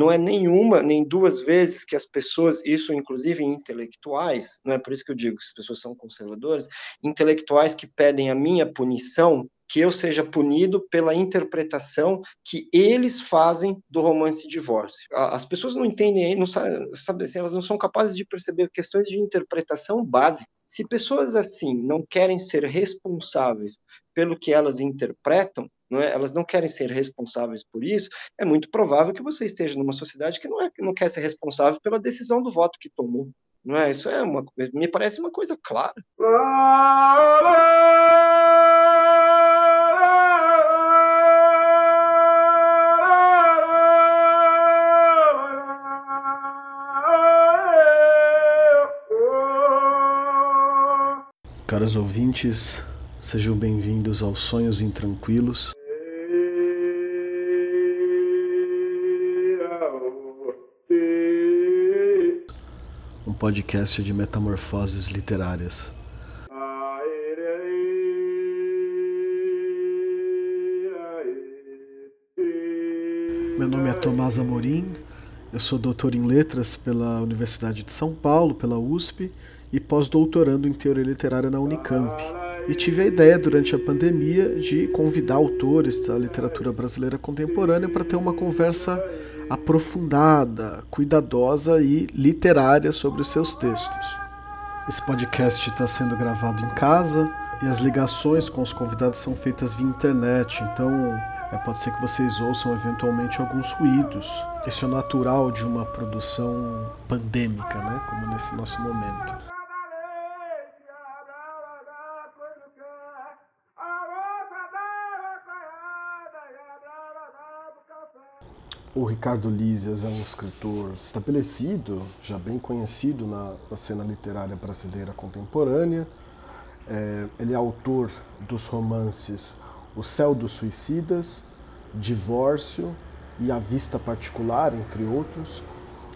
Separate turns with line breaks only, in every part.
não é nenhuma, nem duas vezes que as pessoas, isso inclusive intelectuais, não é por isso que eu digo que as pessoas são conservadoras, intelectuais que pedem a minha punição, que eu seja punido pela interpretação que eles fazem do romance divórcio. As pessoas não entendem, não sabem, assim, elas não são capazes de perceber questões de interpretação básica. Se pessoas assim não querem ser responsáveis pelo que elas interpretam, não é? elas não querem ser responsáveis por isso, é muito provável que você esteja numa sociedade que não, é, não quer ser responsável pela decisão do voto que tomou. Não é? Isso é uma, me parece uma coisa clara.
Caros ouvintes, sejam bem-vindos aos Sonhos Intranquilos. Podcast de metamorfoses literárias. Meu nome é Tomás Amorim, eu sou doutor em letras pela Universidade de São Paulo, pela USP e pós-doutorando em teoria literária na Unicamp. E tive a ideia durante a pandemia de convidar autores da literatura brasileira contemporânea para ter uma conversa aprofundada, cuidadosa e literária sobre os seus textos. Esse podcast está sendo gravado em casa e as ligações com os convidados são feitas via internet, então é, pode ser que vocês ouçam eventualmente alguns ruídos. Isso é natural de uma produção pandêmica, né? como nesse nosso momento. O Ricardo Lízias é um escritor estabelecido, já bem conhecido na, na cena literária brasileira contemporânea. É, ele é autor dos romances O Céu dos Suicidas, Divórcio e A Vista Particular, entre outros.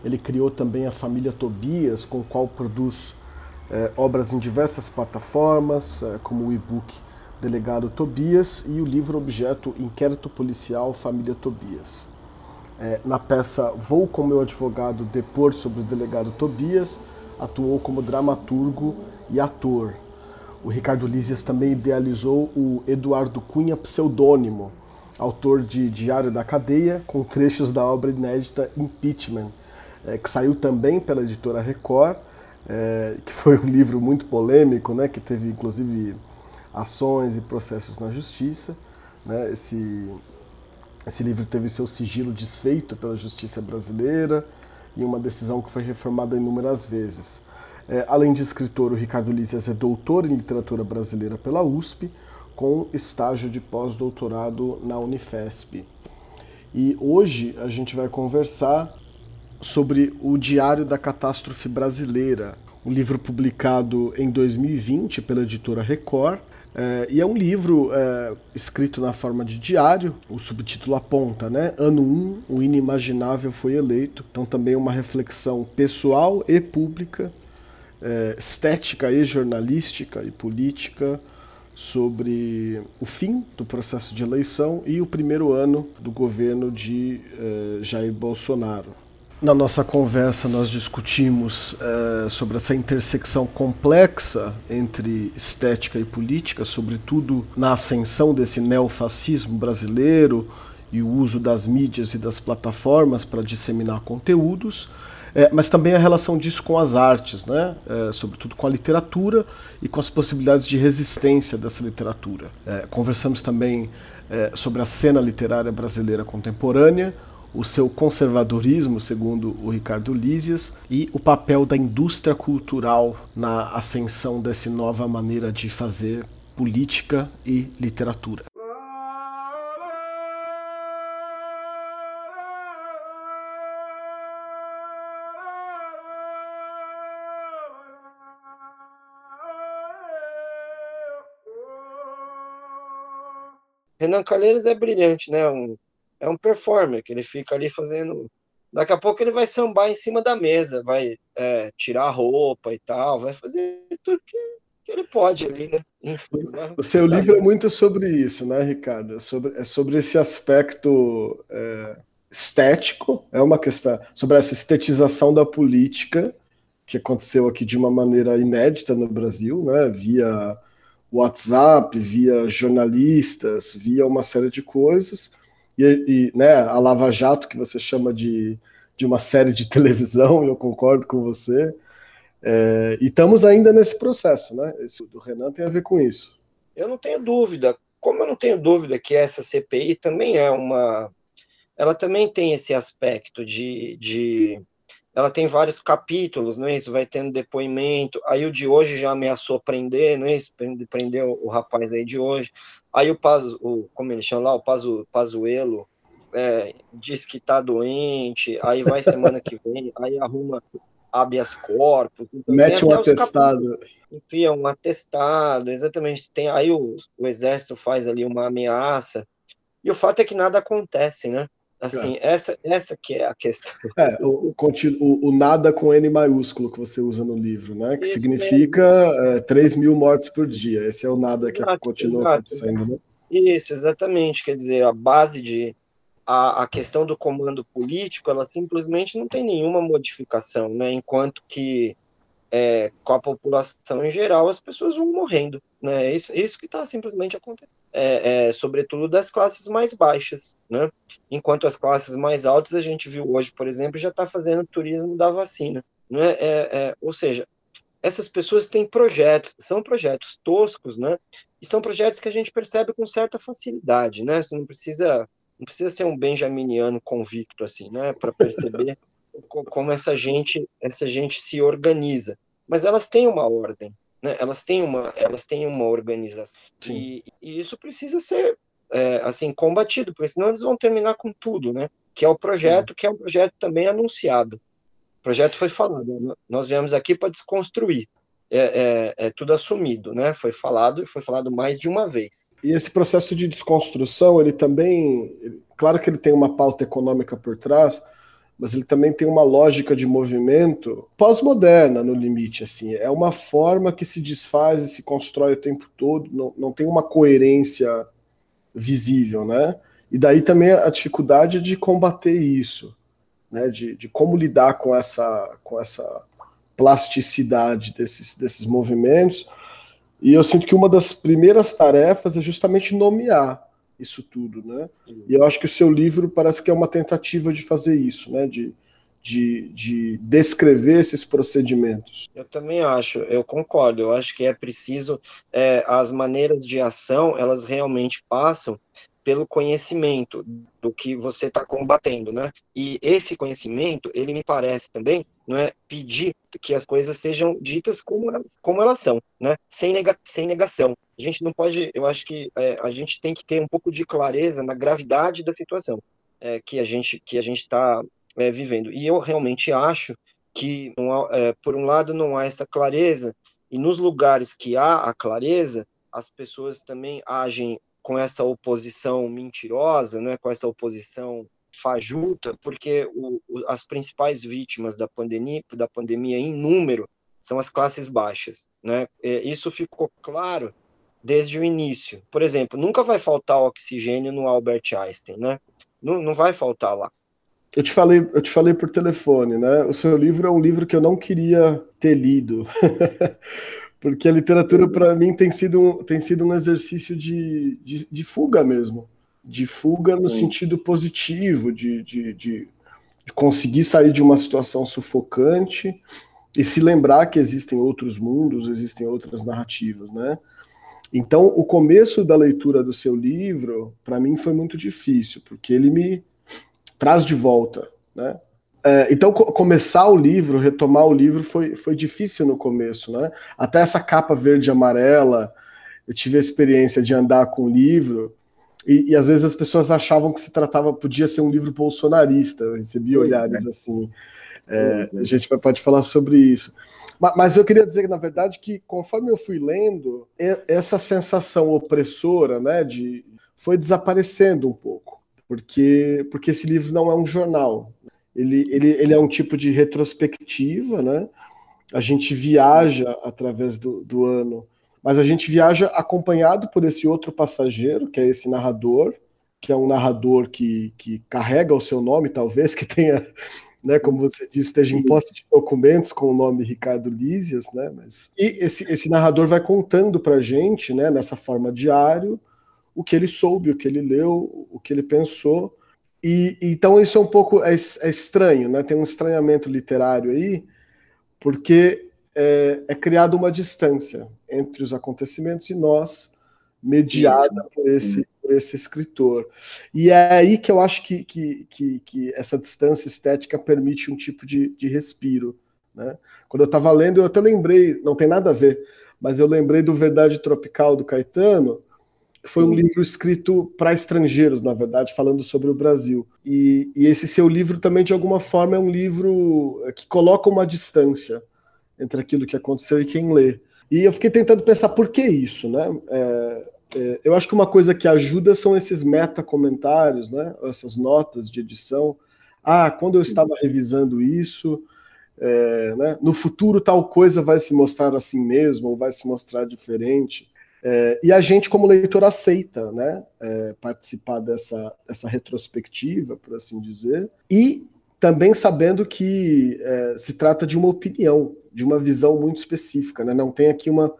Ele criou também a família Tobias, com o qual produz é, obras em diversas plataformas, é, como o e-book Delegado Tobias e o livro objeto Inquérito Policial Família Tobias. É, na peça Vou com meu advogado depor sobre o delegado Tobias, atuou como dramaturgo e ator. O Ricardo Lízias também idealizou o Eduardo Cunha pseudônimo, autor de Diário da Cadeia, com trechos da obra inédita Impeachment, é, que saiu também pela editora Record, é, que foi um livro muito polêmico, né, que teve inclusive ações e processos na justiça. Né, esse esse livro teve seu sigilo desfeito pela justiça brasileira e uma decisão que foi reformada inúmeras vezes. É, além de escritor, o Ricardo Lízias é doutor em literatura brasileira pela USP, com estágio de pós-doutorado na Unifesp. E hoje a gente vai conversar sobre o Diário da Catástrofe Brasileira, um livro publicado em 2020 pela editora Record é, e é um livro é, escrito na forma de diário, o subtítulo aponta, né? Ano 1, o inimaginável foi eleito. Então também uma reflexão pessoal e pública, é, estética e jornalística e política sobre o fim do processo de eleição e o primeiro ano do governo de é, Jair Bolsonaro. Na nossa conversa, nós discutimos é, sobre essa intersecção complexa entre estética e política, sobretudo na ascensão desse neofascismo brasileiro e o uso das mídias e das plataformas para disseminar conteúdos, é, mas também a relação disso com as artes, né? É, sobretudo com a literatura e com as possibilidades de resistência dessa literatura. conversamos também sobre a cena literária brasileira contemporânea o seu conservadorismo, segundo o Ricardo Lízias, e o papel da indústria cultural na ascensão dessa nova maneira de fazer política e literatura.
Renan Calheiros é brilhante, né? Um é um performer, que ele fica ali fazendo. Daqui a pouco ele vai sambar em cima da mesa, vai é, tirar a roupa e tal, vai fazer tudo que, que ele pode ali, né?
Enfim, o seu livro é muito sobre isso, né, Ricardo? É sobre, é sobre esse aspecto é, estético, é uma questão sobre essa estetização da política que aconteceu aqui de uma maneira inédita no Brasil, né, via WhatsApp, via jornalistas, via uma série de coisas, e, e né, a Lava Jato, que você chama de, de uma série de televisão, eu concordo com você, é, e estamos ainda nesse processo, né? Isso do Renan tem a ver com isso.
Eu não tenho dúvida, como eu não tenho dúvida que essa CPI também é uma. Ela também tem esse aspecto de, de ela tem vários capítulos, não é isso? Vai tendo depoimento. Aí o de hoje já ameaçou prender, não é isso? Prendeu o rapaz aí de hoje. Aí o, Pazu, o como ele chama lá, o Pazu, Pazuelo, é, diz que tá doente. Aí vai semana que vem, aí arruma habeas corpus.
Então, Mete um atestado.
Enfia um atestado, exatamente. Tem aí o, o exército faz ali uma ameaça. E o fato é que nada acontece, né? Assim, é. essa, essa que é a questão.
É, o, o, o, nada com N maiúsculo que você usa no livro, né? Que Isso significa é, 3 mil mortes por dia. Esse é o nada exato, que continua exato, acontecendo, né?
Isso, exatamente. Quer dizer, a base de. A, a questão do comando político, ela simplesmente não tem nenhuma modificação, né? Enquanto que é, com a população em geral, as pessoas vão morrendo, né? É isso, é isso que está simplesmente acontecendo é, é, sobretudo das classes mais baixas, né? Enquanto as classes mais altas, a gente viu hoje, por exemplo, já está fazendo turismo da vacina, né? É, é, ou seja, essas pessoas têm projetos, são projetos toscos, né? E são projetos que a gente percebe com certa facilidade, né? Você não precisa, não precisa ser um benjaminiano convicto assim, né? Para perceber como essa gente, essa gente se organiza. Mas elas têm uma ordem, né, elas têm uma, elas têm uma organização e, e, isso precisa ser é, assim combatido, porque senão eles vão terminar com tudo, né? Que é o projeto, Sim. que é um projeto também anunciado. O projeto foi falado. Nós viemos aqui para desconstruir. É, é, é, tudo assumido, né? Foi falado e foi falado mais de uma vez.
E esse processo de desconstrução, ele também, claro que ele tem uma pauta econômica por trás, mas ele também tem uma lógica de movimento pós-moderna no limite, assim, é uma forma que se desfaz e se constrói o tempo todo, não, não tem uma coerência visível, né? E daí também a dificuldade de combater isso, né? De, de como lidar com essa, com essa plasticidade desses, desses movimentos. E eu sinto que uma das primeiras tarefas é justamente nomear isso tudo, né? E eu acho que o seu livro parece que é uma tentativa de fazer isso, né? De, de, de descrever esses procedimentos.
Eu também acho, eu concordo. Eu acho que é preciso é, as maneiras de ação, elas realmente passam pelo conhecimento do que você está combatendo, né? E esse conhecimento, ele me parece também, não é pedir que as coisas sejam ditas como, como elas são, né? Sem, nega, sem negação. A gente não pode, eu acho que é, a gente tem que ter um pouco de clareza na gravidade da situação é, que a gente que a gente está é, vivendo. E eu realmente acho que, há, é, por um lado, não há essa clareza e nos lugares que há a clareza, as pessoas também agem com essa oposição mentirosa, né, com essa oposição fajuta, porque o, o, as principais vítimas da pandemia, da pandemia em número são as classes baixas, né? Isso ficou claro desde o início. Por exemplo, nunca vai faltar oxigênio no Albert Einstein, né? Não, não vai faltar lá.
Eu te falei, eu te falei por telefone, né? O seu livro é um livro que eu não queria ter lido. Porque a literatura, para mim, tem sido, um, tem sido um exercício de, de, de fuga mesmo. De fuga no Sim. sentido positivo, de, de, de, de conseguir sair de uma situação sufocante e se lembrar que existem outros mundos, existem outras narrativas, né? Então, o começo da leitura do seu livro, para mim, foi muito difícil, porque ele me traz de volta, né? É, então, co começar o livro, retomar o livro, foi, foi difícil no começo, né? Até essa capa verde e amarela, eu tive a experiência de andar com o livro, e, e, às vezes as pessoas achavam que se tratava, podia ser um livro bolsonarista, eu recebi pois olhares é. assim. É, uhum. A gente pode falar sobre isso. Mas, mas eu queria dizer que, na verdade, que conforme eu fui lendo, essa sensação opressora, né, de, foi desaparecendo um pouco, porque, porque esse livro não é um jornal, ele, ele, ele é um tipo de retrospectiva, né? A gente viaja através do, do ano, mas a gente viaja acompanhado por esse outro passageiro, que é esse narrador, que é um narrador que, que carrega o seu nome, talvez, que tenha, né, como você disse, esteja em posse de documentos com o nome Ricardo Lísias, né, mas... E esse, esse narrador vai contando para gente, né, nessa forma diário, o que ele soube, o que ele leu, o que ele pensou, e então isso é um pouco é, é estranho, né, tem um estranhamento literário aí, porque é, é criada uma distância entre os acontecimentos e nós, mediada por esse, por esse escritor. E é aí que eu acho que, que, que, que essa distância estética permite um tipo de, de respiro. Né? Quando eu estava lendo, eu até lembrei, não tem nada a ver, mas eu lembrei do Verdade Tropical do Caetano. Foi Sim. um livro escrito para estrangeiros, na verdade, falando sobre o Brasil. E, e esse seu livro também, de alguma forma, é um livro que coloca uma distância entre aquilo que aconteceu e quem lê. E eu fiquei tentando pensar por que isso, né? É, é, eu acho que uma coisa que ajuda são esses meta-comentários, né? essas notas de edição. Ah, quando eu estava revisando isso, é, né? no futuro tal coisa vai se mostrar assim mesmo, ou vai se mostrar diferente. É, e a gente, como leitor, aceita né? É, participar dessa, dessa retrospectiva, por assim dizer, e também sabendo que é, se trata de uma opinião, de uma visão muito específica, né? não tem aqui uma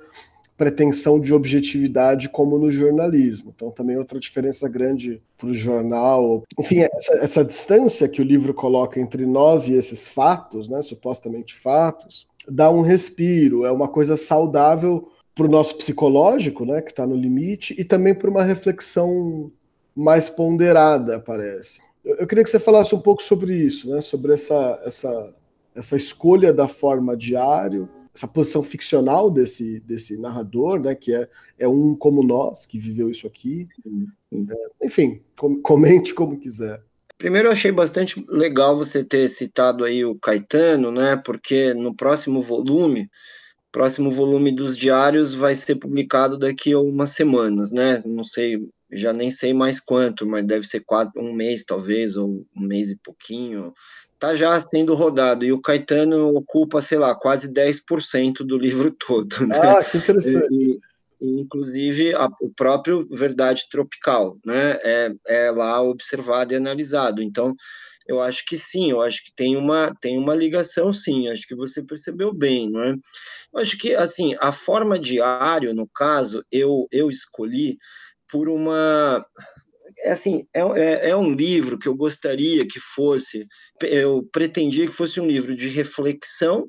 pretensão de objetividade como no jornalismo. Então, também outra diferença grande para o jornal. Enfim, essa, essa, distância que o livro coloca entre nós e esses fatos, né, supostamente fatos, dá um respiro, é uma coisa saudável para o nosso psicológico, né, que está no limite, e também para uma reflexão mais ponderada, parece. Eu, queria que você falasse um pouco sobre isso, né, sobre essa, essa, essa escolha da forma diário, essa posição ficcional desse, desse narrador, né, que é, é um como nós, que viveu isso aqui. Sim, sim. É, enfim, com, comente como quiser.
Primeiro, eu achei bastante legal você ter citado aí o Caetano, né, porque no próximo volume, próximo volume dos diários vai ser publicado daqui a umas semanas, né, não sei, já nem sei mais quanto, mas deve ser quatro, um mês talvez, ou um mês e pouquinho, está já sendo rodado, e o Caetano ocupa, sei lá, quase 10% do livro todo. Né?
Ah, que interessante.
E, inclusive a, o próprio Verdade Tropical, né, é, é lá observado e analisado. Então, eu acho que sim, eu acho que tem uma, tem uma ligação, sim, acho que você percebeu bem, não é? Eu acho que, assim, a forma diário, no caso, eu, eu escolhi por uma é assim, é, é, é, um livro que eu gostaria que fosse, eu pretendia que fosse um livro de reflexão,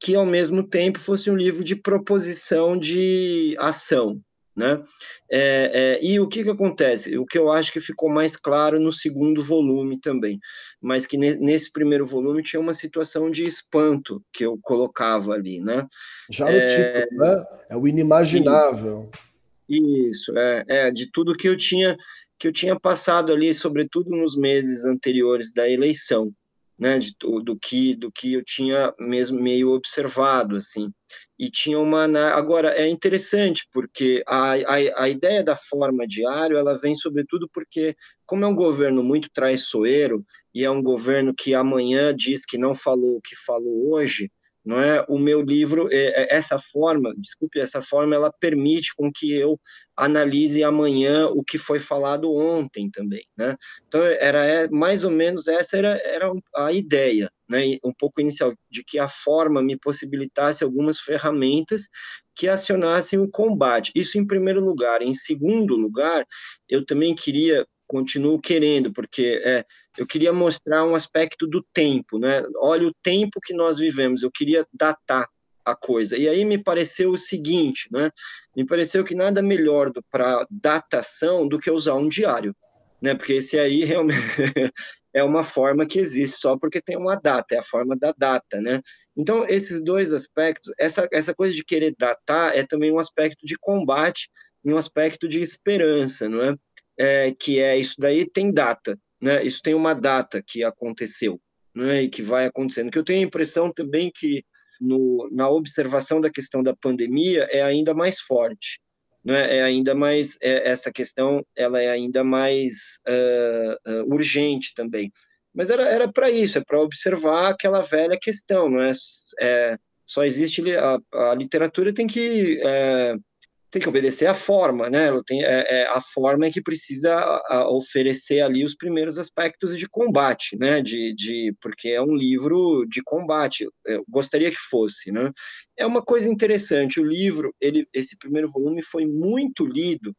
que ao mesmo tempo fosse um livro de proposição de ação, né? É, é, e o que, que acontece? O que eu acho que ficou mais claro no segundo volume também, mas que ne, nesse primeiro volume tinha uma situação de espanto que eu colocava ali, né?
Já no é, título, né? É o inimaginável.
Isso, isso é, é, de tudo que eu tinha que eu tinha passado ali, sobretudo nos meses anteriores da eleição, né, de, do, que do que eu tinha mesmo meio observado, assim. E tinha uma agora é interessante porque a, a, a ideia da forma diário ela vem sobretudo porque como é um governo muito traiçoeiro e é um governo que amanhã diz que não falou o que falou hoje, não é? O meu livro, é, é, essa forma, desculpe, essa forma, ela permite com que eu analise amanhã o que foi falado ontem também, né? Então era é, mais ou menos essa era, era a ideia, né? Um pouco inicial de que a forma me possibilitasse algumas ferramentas que acionassem o combate. Isso em primeiro lugar. Em segundo lugar, eu também queria continuo querendo, porque é, eu queria mostrar um aspecto do tempo, né? Olha o tempo que nós vivemos, eu queria datar a coisa. E aí me pareceu o seguinte, né? Me pareceu que nada melhor para datação do que usar um diário, né? Porque esse aí realmente é uma forma que existe só porque tem uma data, é a forma da data, né? Então, esses dois aspectos, essa, essa coisa de querer datar é também um aspecto de combate e um aspecto de esperança, não é? É, que é isso daí tem data, né? Isso tem uma data que aconteceu, né? E que vai acontecendo. Que eu tenho a impressão também que no, na observação da questão da pandemia é ainda mais forte, né? É ainda mais é, essa questão, ela é ainda mais uh, uh, urgente também. Mas era para isso, é para observar aquela velha questão, não é? é só existe a, a literatura tem que é, tem que obedecer à forma, né? Ela tem, é, é a forma é que precisa a, oferecer ali os primeiros aspectos de combate, né? De, de, porque é um livro de combate. Eu gostaria que fosse, né? É uma coisa interessante. O livro, ele, esse primeiro volume foi muito lido,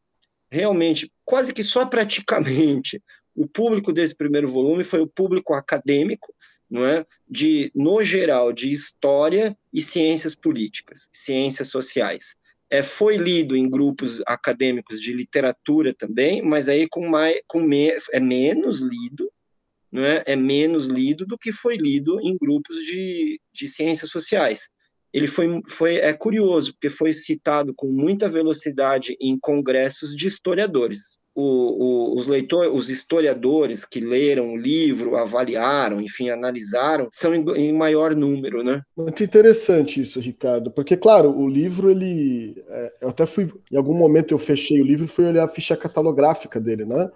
realmente, quase que só praticamente. O público desse primeiro volume foi o público acadêmico, não é? De, no geral, de história e ciências políticas, ciências sociais é, foi lido em grupos acadêmicos de literatura também, mas aí com mais, com me, é menos lido, não é? é menos lido do que foi lido em grupos de, de ciências sociais. Ele foi, foi é curioso, porque foi citado com muita velocidade em congressos de historiadores o, o, os leitores, os historiadores que leram o livro, avaliaram, enfim, analisaram, são em, em, maior número, né?
Muito interessante isso, Ricardo, porque claro, o livro ele, é, eu até fui, em algum momento eu fechei o livro e fui olhar a ficha catalográfica dele, né?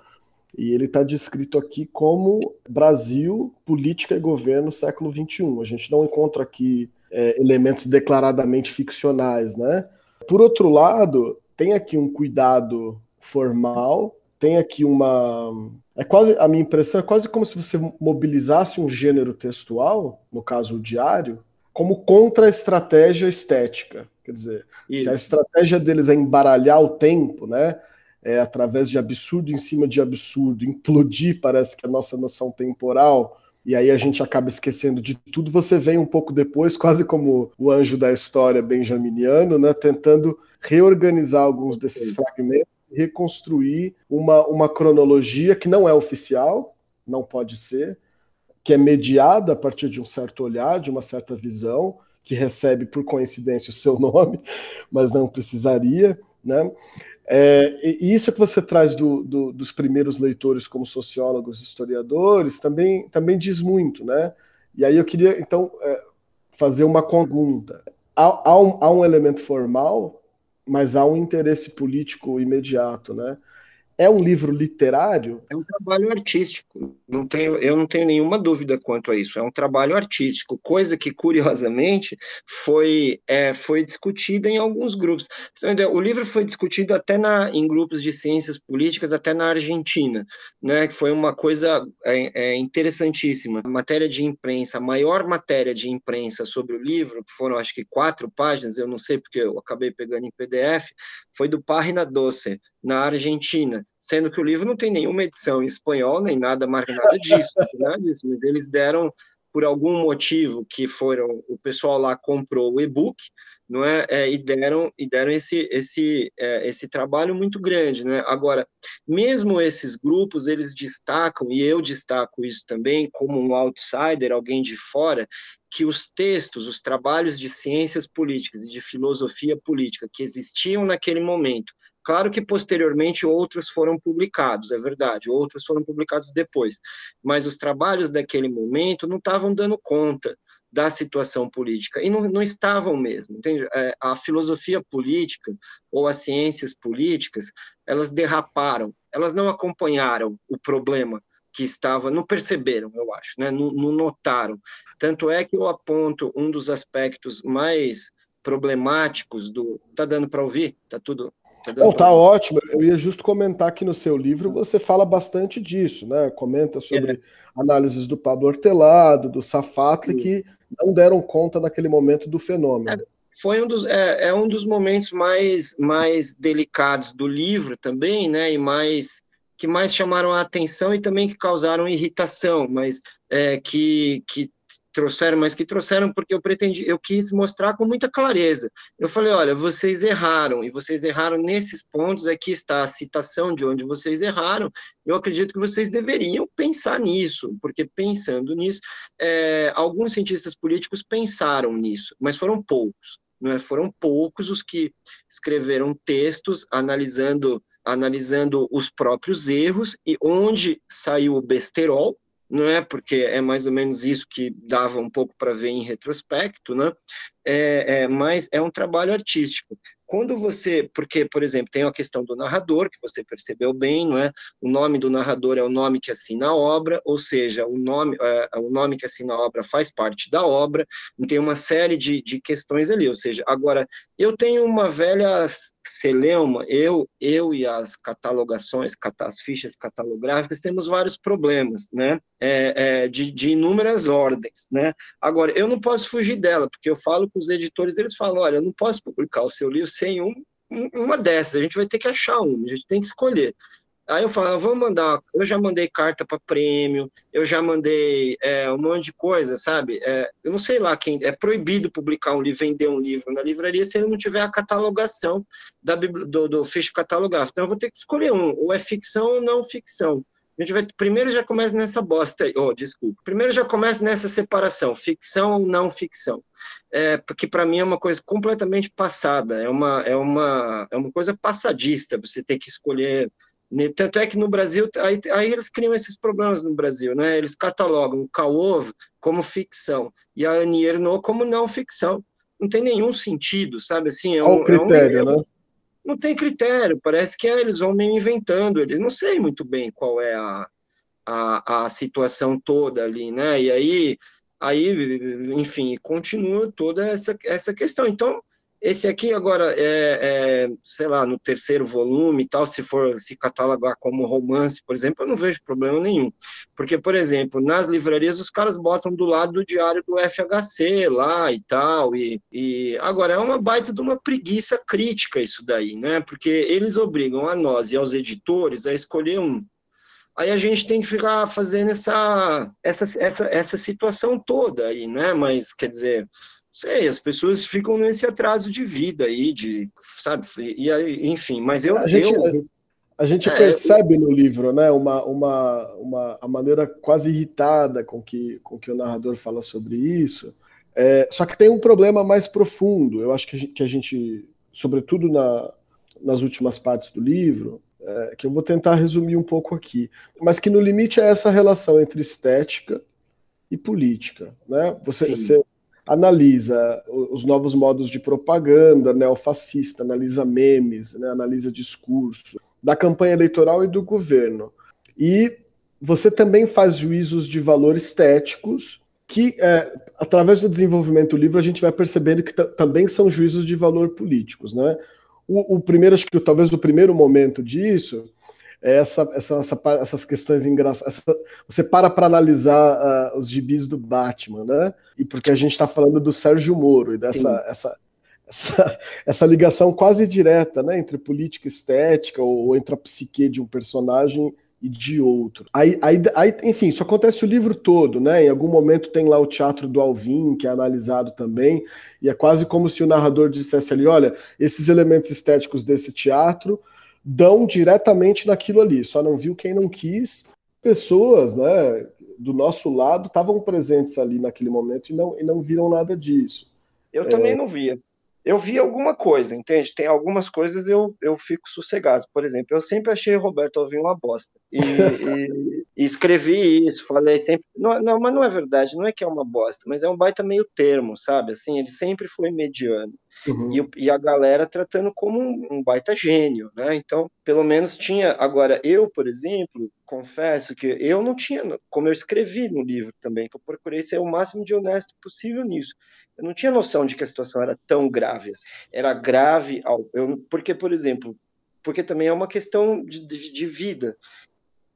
E ele está descrito aqui como Brasil, política e governo século XXI. A gente não encontra aqui é, elementos declaradamente ficcionais, né? Por outro lado, tem aqui um cuidado formal, tem aqui uma. É quase a minha impressão é quase como se você mobilizasse um gênero textual, no caso o diário, como contra-estratégia estética. Quer dizer, Isso. se a estratégia deles é embaralhar o tempo, né? É, através de absurdo em cima de absurdo, implodir, parece que a nossa noção temporal, e aí a gente acaba esquecendo de tudo. Você vem um pouco depois, quase como o anjo da história benjaminiano, né, tentando reorganizar alguns desses fragmentos reconstruir uma, uma cronologia que não é oficial, não pode ser, que é mediada a partir de um certo olhar, de uma certa visão, que recebe por coincidência o seu nome, mas não precisaria, né? É, e isso que você traz do, do, dos primeiros leitores como sociólogos, historiadores, também, também diz muito, né? E aí eu queria, então, é, fazer uma pergunta. Há, há, um, há um elemento formal mas há um interesse político imediato, né? É um livro literário?
É um trabalho artístico. Não tenho, eu não tenho nenhuma dúvida quanto a isso. É um trabalho artístico, coisa que, curiosamente, foi, é, foi discutida em alguns grupos. O livro foi discutido até na, em grupos de ciências políticas, até na Argentina, né? que foi uma coisa é, é, interessantíssima. A matéria de imprensa, a maior matéria de imprensa sobre o livro, que foram acho que quatro páginas, eu não sei porque eu acabei pegando em PDF, foi do Página Doce, na Argentina, sendo que o livro não tem nenhuma edição em espanhol, nem nada mais nada disso, nada disso, mas eles deram por algum motivo que foram o pessoal lá comprou o e-book, não é, é, e deram e deram esse esse é, esse trabalho muito grande, não é? Agora, mesmo esses grupos eles destacam e eu destaco isso também como um outsider, alguém de fora, que os textos, os trabalhos de ciências políticas e de filosofia política que existiam naquele momento Claro que posteriormente outros foram publicados, é verdade, outros foram publicados depois, mas os trabalhos daquele momento não estavam dando conta da situação política, e não, não estavam mesmo, entende? É, a filosofia política ou as ciências políticas, elas derraparam, elas não acompanharam o problema que estava, não perceberam, eu acho, né? não, não notaram. Tanto é que eu aponto um dos aspectos mais problemáticos do. Tá dando para ouvir? Tá tudo
Tá Não, tá ótimo. Eu ia justo comentar que no seu livro você fala bastante disso, né? Comenta sobre é. análises do Pablo Hortelado, do Safatli, que não deram conta naquele momento do fenômeno.
É, foi um dos, é, é, um dos momentos mais, mais delicados do livro também, né? E mais que mais chamaram a atenção e também que causaram irritação, mas é, que, que trouxeram, mas que trouxeram porque eu pretendi, eu quis mostrar com muita clareza. Eu falei, olha, vocês erraram, e vocês erraram nesses pontos, aqui está a citação de onde vocês erraram, eu acredito que vocês deveriam pensar nisso, porque pensando nisso, é, alguns cientistas políticos pensaram nisso, mas foram poucos. Né? Foram poucos os que escreveram textos analisando analisando os próprios erros e onde saiu o besterol, não é? Porque é mais ou menos isso que dava um pouco para ver em retrospecto, né? É, é, mas é um trabalho artístico. Quando você, porque, por exemplo, tem a questão do narrador, que você percebeu bem, não é? O nome do narrador é o nome que assina a obra, ou seja, o nome, é, o nome que assina a obra faz parte da obra, tem uma série de, de questões ali, ou seja, agora, eu tenho uma velha celeuma, eu, eu e as catalogações, as fichas catalográficas, temos vários problemas, né? É, é, de, de inúmeras ordens, né? Agora, eu não posso fugir dela, porque eu falo com os editores, eles falam, olha, eu não posso publicar o seu livro sem um, uma dessas, a gente vai ter que achar uma, a gente tem que escolher. Aí eu falo, vamos mandar. Eu já mandei carta para prêmio, eu já mandei é, um monte de coisa, sabe? É, eu não sei lá quem. É proibido publicar um livro, vender um livro na livraria se ele não tiver a catalogação da, do, do ficho catalográfico. Então eu vou ter que escolher um, ou é ficção ou não ficção. A gente vai, primeiro já começa nessa bosta aí, oh, desculpa. Primeiro já começa nessa separação, ficção ou não ficção. É, para mim é uma coisa completamente passada, é uma, é uma, é uma coisa passadista, você ter que escolher tanto é que no Brasil, aí, aí, eles criam esses problemas no Brasil, né? Eles catalogam o Kaov como ficção e a Annie Ernaux como não ficção. Não tem nenhum sentido, sabe? Assim,
é um, Qual o critério, é um, né?
Não tem critério, parece que é, eles vão meio inventando, eles não sei muito bem qual é a, a, a situação toda ali, né? E aí, aí, enfim, continua toda essa, essa questão. Então, esse aqui agora é, é, sei lá, no terceiro volume e tal, se for se catalogar como romance, por exemplo, eu não vejo problema nenhum. Porque, por exemplo, nas livrarias os caras botam do lado do diário do FHC lá e tal, e, e agora é uma baita de uma preguiça crítica isso daí, né? Porque eles obrigam a nós e aos editores a escolher um. Aí a gente tem que ficar fazendo essa, essa, essa, essa situação toda aí, né? Mas, quer dizer, sei, as pessoas ficam nesse atraso de vida aí, de, sabe, e aí, enfim, mas eu...
A gente,
eu,
a gente é, percebe eu... no livro, né, uma, uma, uma a maneira quase irritada com que, com que o narrador fala sobre isso, é, só que tem um problema mais profundo, eu acho que a gente, que a gente sobretudo na, nas últimas partes do livro, é, que eu vou tentar resumir um pouco aqui, mas que no limite é essa relação entre estética e política, né? Você, você, analisa os novos modos de propaganda neofascista, analisa memes, né, analisa discurso da campanha eleitoral e do governo. E você também faz juízos de valor estéticos que, é, através do desenvolvimento do livro, a gente vai percebendo que também são juízos de valor políticos. Né? O, o primeiro, acho que talvez o primeiro momento disso essa, essa, essa, essas questões engraçadas. Você para para analisar uh, os gibis do Batman, né? E porque a gente está falando do Sérgio Moro e dessa essa, essa, essa, ligação quase direta né, entre política e estética ou, ou, entre a psique de um personagem e de outro. Aí, aí, aí, enfim, isso acontece o livro todo, né? Em algum momento tem lá o teatro do Alvin, que é analisado também, e é quase como se o narrador dissesse ali: olha, esses elementos estéticos desse teatro dão diretamente naquilo ali. Só não viu quem não quis. Pessoas, né, do nosso lado estavam presentes ali naquele momento e não, e não viram nada disso.
Eu é... também não via. Eu vi alguma coisa, entende? Tem algumas coisas eu, eu fico sossegado. Por exemplo, eu sempre achei Roberto Alvim uma bosta. E, e, e, escrevi isso, falei sempre. Não, não, mas não é verdade, não é que é uma bosta, mas é um baita meio termo, sabe? Assim, ele sempre foi mediano. Uhum. E, e, a galera tratando como um, um, baita gênio, né? Então, pelo menos tinha. Agora, eu, por exemplo, confesso que eu não tinha, como eu escrevi no livro também, que eu procurei ser o máximo de honesto possível nisso. Eu não tinha noção de que a situação era tão grave. Assim. Era grave, ao, eu, porque, por exemplo, porque também é uma questão de, de, de vida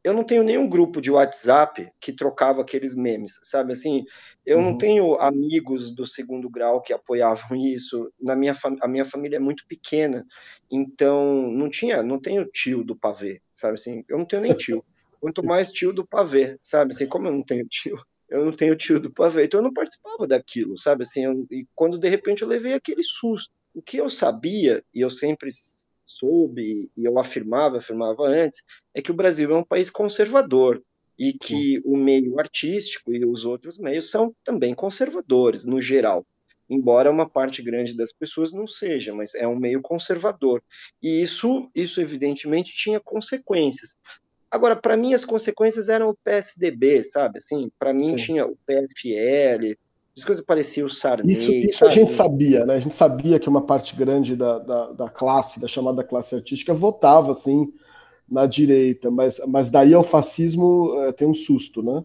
eu não tenho nenhum grupo de WhatsApp que trocava aqueles memes, sabe assim? Eu uhum. não tenho amigos do segundo grau que apoiavam isso. Na minha a minha família é muito pequena, então não tinha, não tenho tio do pavê, sabe assim? Eu não tenho nem tio. Quanto mais tio do pavê, sabe assim? Como eu não tenho tio, eu não tenho tio do pavê, então eu não participava daquilo, sabe assim? Eu, e quando de repente eu levei aquele susto, o que eu sabia e eu sempre soube, e eu afirmava, afirmava antes, é que o Brasil é um país conservador e que Sim. o meio artístico e os outros meios são também conservadores, no geral. Embora uma parte grande das pessoas não seja, mas é um meio conservador. E isso, isso evidentemente tinha consequências. Agora, para mim, as consequências eram o PSDB, sabe? Assim, para mim Sim. tinha o PFL, as coisas pareciam Sarney.
Isso, isso a gente sabia, né? A gente sabia que uma parte grande da, da, da, classe, da chamada classe artística, votava assim na direita, mas, mas daí ao fascismo é, tem um susto, né?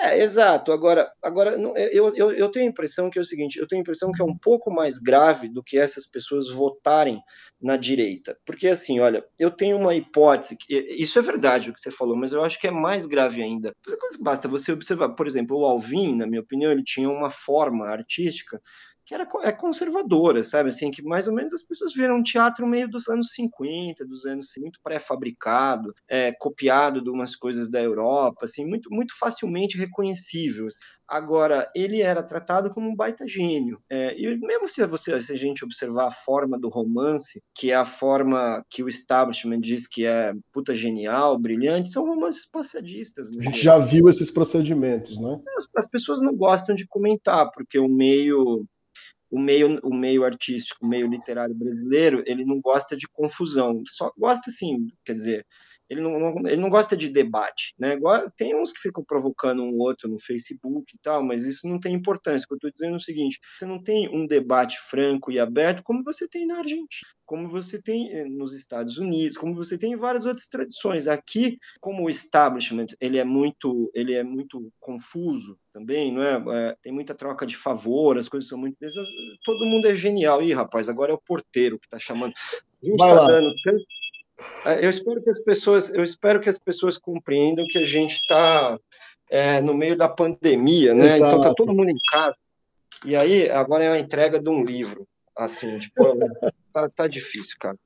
É, exato. Agora, agora eu, eu, eu tenho a impressão que é o seguinte: eu tenho a impressão que é um pouco mais grave do que essas pessoas votarem na direita. Porque, assim, olha, eu tenho uma hipótese, que, isso é verdade o que você falou, mas eu acho que é mais grave ainda. Basta você observar, por exemplo, o Alvin, na minha opinião, ele tinha uma forma artística que era é conservadora, sabe? Assim, que mais ou menos as pessoas viram teatro meio dos anos 50, dos anos muito pré-fabricado, é, copiado de umas coisas da Europa, assim, muito, muito facilmente reconhecíveis. Agora, ele era tratado como um baita gênio. É, e mesmo se, você, se a gente observar a forma do romance, que é a forma que o establishment diz que é puta genial, brilhante, são romances passadistas.
A gente já viu esses procedimentos, né?
As, as pessoas não gostam de comentar, porque o meio o meio, o meio artístico, o meio literário brasileiro, ele não gosta de confusão, só gosta assim, quer dizer, ele não, não, ele não gosta de debate, né? Tem uns que ficam provocando um outro no Facebook e tal, mas isso não tem importância. O que eu estou dizendo é o seguinte: você não tem um debate franco e aberto como você tem na Argentina, como você tem eh, nos Estados Unidos, como você tem em várias outras tradições. Aqui, como o establishment ele é muito, ele é muito confuso também, não é? é tem muita troca de favor, as coisas são muito todo mundo é genial. Ih, rapaz, agora é o porteiro que está chamando. A gente está dando tanto eu espero que as pessoas, eu espero que as pessoas compreendam que a gente está é, no meio da pandemia, né? Exato. Então tá todo mundo em casa. E aí agora é a entrega de um livro, assim, tipo, tá, tá difícil, cara.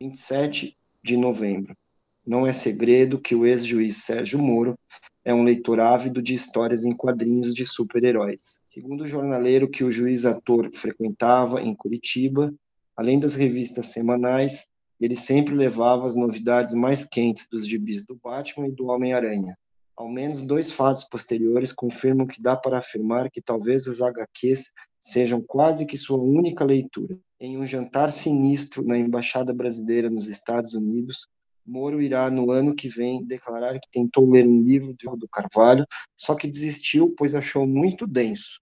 Vinte sete de novembro. Não é segredo que o ex-juiz Sérgio Moro é um leitor ávido de histórias em quadrinhos de super-heróis. Segundo o jornaleiro que o juiz-ator frequentava em Curitiba, além das revistas semanais, ele sempre levava as novidades mais quentes dos gibis do Batman e do Homem-Aranha. Ao menos dois fatos posteriores confirmam que dá para afirmar que talvez as HQs sejam quase que sua única leitura. Em um jantar sinistro na Embaixada Brasileira nos Estados Unidos, Moro irá, no ano que vem, declarar que tentou ler um livro de do Carvalho, só que desistiu, pois achou muito denso.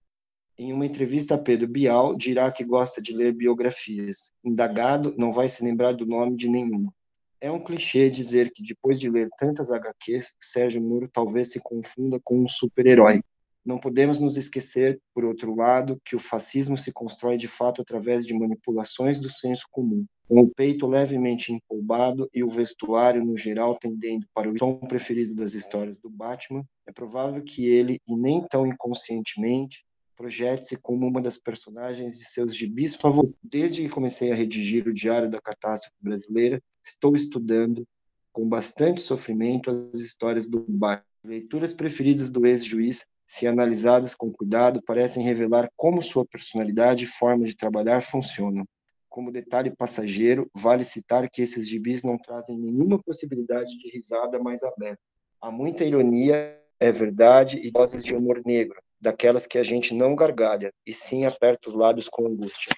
Em uma entrevista a Pedro Bial, dirá que gosta de ler biografias. Indagado, não vai se lembrar do nome de nenhuma. É um clichê dizer que, depois de ler tantas HQs, Sérgio Moro talvez se confunda com um super-herói. Não podemos nos esquecer, por outro lado, que o fascismo se constrói de fato através de manipulações do senso comum. Com o peito levemente empolbado e o vestuário, no geral, tendendo para o tom preferido das histórias do Batman, é provável que ele, e nem tão inconscientemente, projete-se como uma das personagens de seus gibis favoritos. Desde que comecei a redigir o Diário da Catástrofe Brasileira, estou estudando, com bastante sofrimento, as histórias do Batman. As leituras preferidas do ex-juiz se analisadas com cuidado, parecem revelar como sua personalidade e forma de trabalhar funcionam. Como detalhe passageiro, vale citar que esses gibis não trazem nenhuma possibilidade de risada mais aberta. Há muita ironia, é verdade, e doses de humor negro, daquelas que a gente não gargalha, e sim aperta os lábios com angústia.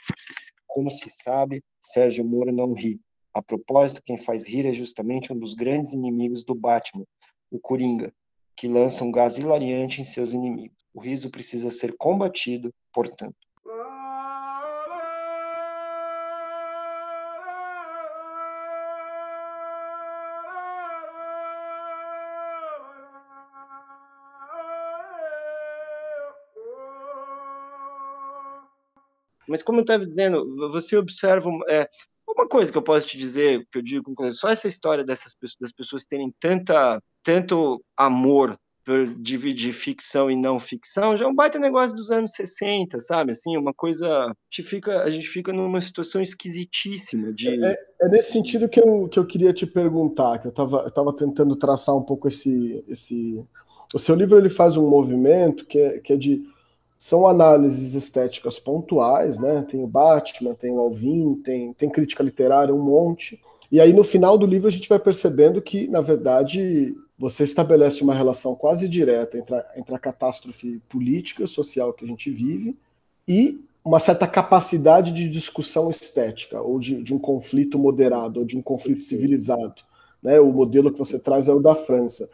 Como se sabe, Sérgio Moro não ri. A propósito, quem faz rir é justamente um dos grandes inimigos do Batman, o Coringa, que lança um gás hilariante em seus inimigos. O riso precisa ser combatido, portanto. Mas como eu estava dizendo, você observa é, uma coisa que eu posso te dizer, que eu digo com só essa história dessas pessoas, das pessoas terem tanta, tanto amor por dividir ficção e não ficção, já é um baita negócio dos anos 60, sabe? Assim, uma coisa. A gente fica, a gente fica numa situação esquisitíssima de.
É, é nesse sentido que eu, que eu queria te perguntar, que eu estava eu tava tentando traçar um pouco esse, esse. O seu livro ele faz um movimento que é, que é de são análises estéticas pontuais, né? Tem o Batman, tem o Alvin, tem, tem crítica literária, um monte. E aí no final do livro a gente vai percebendo que, na verdade, você estabelece uma relação quase direta entre a, entre a catástrofe política, social que a gente vive e uma certa capacidade de discussão estética, ou de, de um conflito moderado, ou de um conflito civilizado. Né? O modelo que você traz é o da França.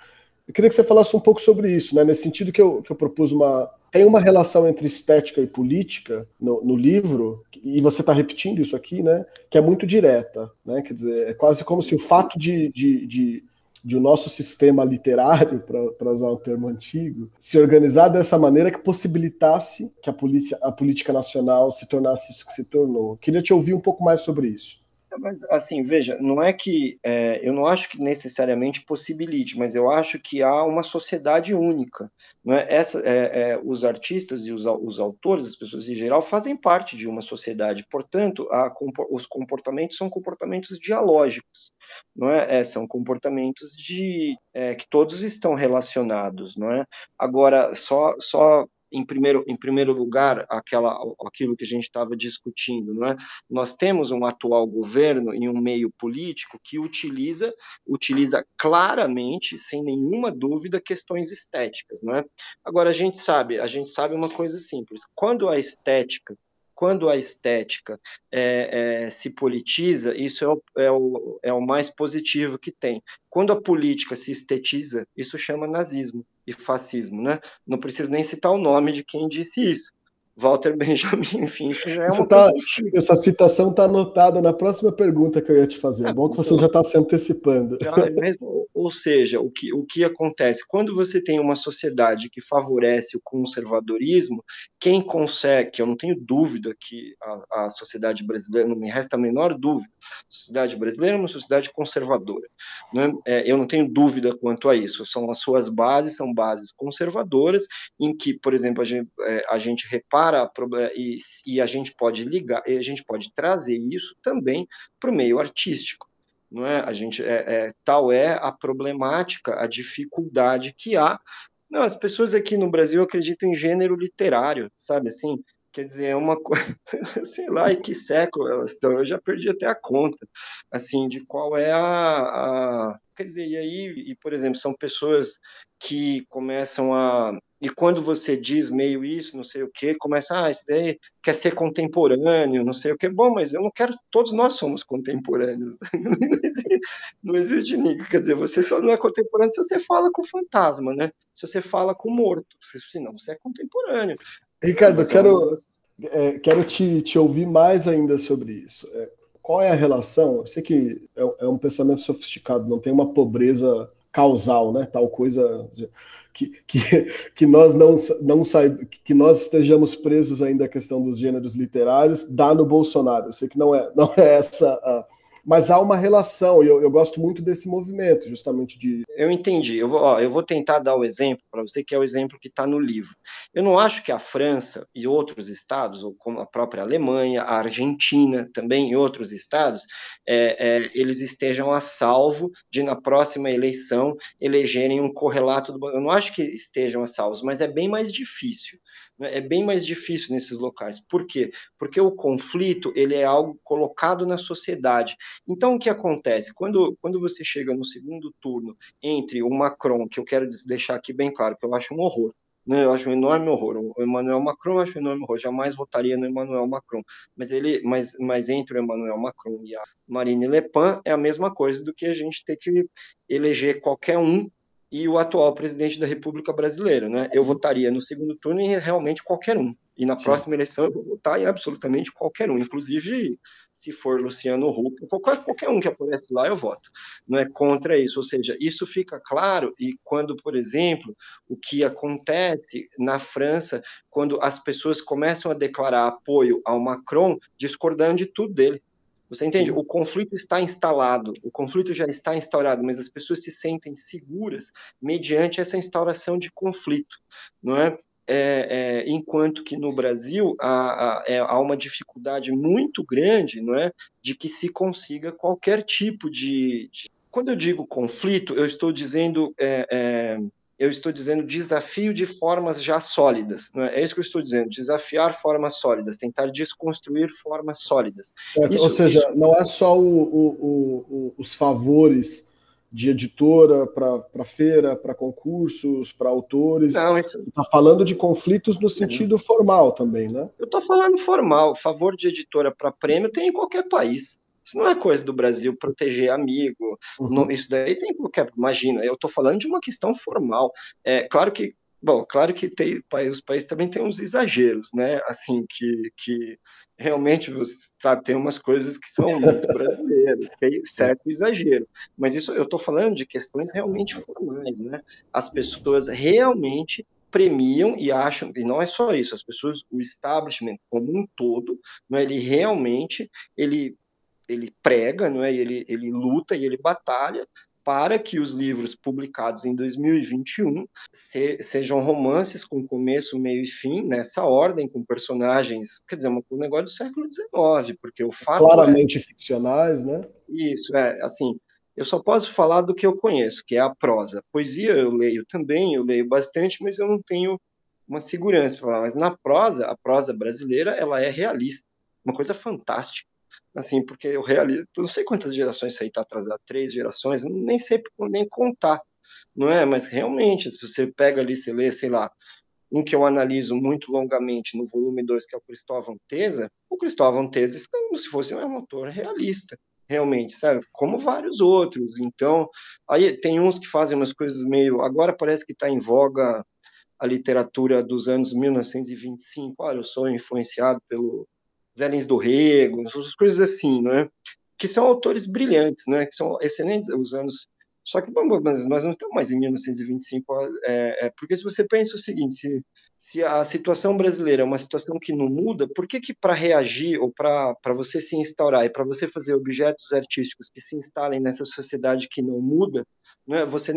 Eu queria que você falasse um pouco sobre isso, né? nesse sentido que eu, que eu propus uma. Tem uma relação entre estética e política no, no livro, e você está repetindo isso aqui, né? Que é muito direta. Né? Quer dizer, é quase como se o fato de, de, de de o nosso sistema literário, para usar um termo antigo, se organizar dessa maneira que possibilitasse que a, polícia, a política nacional se tornasse isso que se tornou. Queria te ouvir um pouco mais sobre isso.
Mas, assim, veja, não é que é, eu não acho que necessariamente possibilite, mas eu acho que há uma sociedade única. É? Essa, é, é, os artistas e os, os, autores, as pessoas em geral, fazem parte de uma sociedade. Portanto, a, os comportamentos são comportamentos dialógicos, não é? é são comportamentos de é, que todos estão relacionados, não é? Agora, só, só em primeiro, em primeiro lugar, aquela, aquilo que a gente estava discutindo, não é? Nós temos um atual governo em um meio político que utiliza, utiliza claramente, sem nenhuma dúvida, questões estéticas, não é? Agora a gente sabe, a gente sabe uma coisa simples: quando a estética quando a estética é, é, se politiza, isso é o, é, o, é o mais positivo que tem. Quando a política se estetiza, isso chama nazismo e fascismo, né? Não preciso nem citar o nome de quem disse isso. Walter Benjamin, enfim, isso já é uma
tá, Essa citação está anotada na próxima pergunta que eu ia te fazer. É, bom que você então, já está se antecipando.
É mesmo, ou seja, o que, o que acontece? Quando você tem uma sociedade que favorece o conservadorismo, quem consegue, que eu não tenho dúvida que a, a sociedade brasileira, não me resta a menor dúvida, a sociedade brasileira é uma sociedade conservadora. Né? É, eu não tenho dúvida quanto a isso. São as suas bases, são bases conservadoras, em que, por exemplo, a gente, é, a gente repara e, e a gente pode ligar, a gente pode trazer isso também para o meio artístico não é? A gente é, é, tal é a problemática, a dificuldade que há. Não, as pessoas aqui no Brasil acreditam em gênero literário, sabe assim? Quer dizer, é uma coisa, sei lá, em que século elas estão, eu já perdi até a conta, assim, de qual é a, a quer dizer, e aí, e, por exemplo, são pessoas que começam a e quando você diz meio isso, não sei o que, começa, ah, isso daí quer ser contemporâneo, não sei o que. Bom, mas eu não quero, todos nós somos contemporâneos. Não existe, não ninguém. Quer dizer, você só não é contemporâneo se você fala com fantasma, né? Se você fala com morto. Senão você é contemporâneo.
Ricardo, quero, é, quero te, te ouvir mais ainda sobre isso. É, qual é a relação? Eu sei que é, é um pensamento sofisticado, não tem uma pobreza causal, né? Tal coisa que, que, que nós não, não saib, que nós estejamos presos ainda à questão dos gêneros literários, dá no Bolsonaro. Eu sei que não é, não é essa a, mas há uma relação, e eu, eu, gosto muito desse movimento, justamente de.
Eu entendi. Eu vou, ó, eu vou tentar dar o exemplo para você, que é o exemplo que está no livro. Eu não acho que a França e outros estados, ou como a própria Alemanha, a Argentina também e outros estados, é, é, eles estejam a salvo de, na próxima eleição, elegerem um correlato do. Eu não acho que estejam a salvo, mas é bem mais difícil. Né? É bem mais difícil nesses locais. Por quê? Porque o conflito ele é algo colocado na sociedade. Então, o que acontece? Quando, quando você chega no segundo turno entre o Macron, que eu quero deixar aqui bem claro, que eu acho um horror, né? eu acho um enorme horror. O Emmanuel Macron eu acho um enorme horror. Jamais votaria no Emmanuel Macron. Mas ele, mas, mas entre o Emmanuel Macron e a Marine Le Pen é a mesma coisa do que a gente ter que eleger qualquer um e o atual presidente da República Brasileira, né? Eu votaria no segundo turno em realmente qualquer um. E na Sim. próxima eleição eu vou votar em absolutamente qualquer um, inclusive se for Luciano Huck, qualquer, qualquer um que aparece lá eu voto. Não é contra isso, ou seja, isso fica claro e quando, por exemplo, o que acontece na França, quando as pessoas começam a declarar apoio ao Macron, discordando de tudo dele. Você entende? Sim. O conflito está instalado, o conflito já está instaurado, mas as pessoas se sentem seguras mediante essa instauração de conflito, não é? É, é, enquanto que no Brasil há, há, é, há, uma dificuldade muito grande não é, de que se consiga qualquer tipo de, de... Quando eu digo conflito, eu estou dizendo é, é eu estou dizendo desafio de formas já sólidas. Não é? é isso que eu estou dizendo, desafiar formas sólidas, tentar desconstruir formas sólidas.
Isso, Ou seja, isso... não é só o, o, o, os favores de editora para feira, para concursos, para autores. Não, isso... Você está falando de conflitos no sentido formal também, né?
Eu estou falando formal. Favor de editora para prêmio tem em qualquer país. Isso não é coisa do Brasil proteger amigo. Uhum. Isso daí tem qualquer. Imagina, eu estou falando de uma questão formal. É claro que Bom, claro que tem, os países também têm uns exageros, né? Assim, que, que realmente, você sabe, tem umas coisas que são muito brasileiras, tem certo exagero. Mas isso eu estou falando de questões realmente formais, né? As pessoas realmente premiam e acham, e não é só isso, as pessoas, o establishment como um todo, né, ele realmente, ele ele prega, não é? Ele, ele luta e ele batalha para que os livros publicados em 2021 se, sejam romances com começo, meio e fim, nessa ordem, com personagens, quer dizer, um negócio do século XIX, porque o fato
Claramente é... ficcionais, né?
Isso, é, assim, eu só posso falar do que eu conheço, que é a prosa. Poesia eu leio também, eu leio bastante, mas eu não tenho uma segurança para falar. Mas na prosa, a prosa brasileira, ela é realista, uma coisa fantástica assim, porque eu realizo, não sei quantas gerações isso aí está atrasado, três gerações, nem sei nem contar, não é? Mas realmente, se você pega ali, você lê, sei lá, um que eu analiso muito longamente no volume 2, que é o Cristóvão Teza, o Cristóvão Teza fica como se fosse um autor realista, realmente, sabe? Como vários outros. Então, aí tem uns que fazem umas coisas meio. Agora parece que está em voga a literatura dos anos 1925. Olha, eu sou influenciado pelo Zé Lins do Rego, essas coisas assim, não é? Que são autores brilhantes, né? Que são excelentes os anos. Só que bom, nós não estamos mais em 1925, é, é, porque se você pensa o seguinte, se, se a situação brasileira é uma situação que não muda, por que que para reagir ou para você se instaurar e para você fazer objetos artísticos que se instalem nessa sociedade que não muda, é? Você,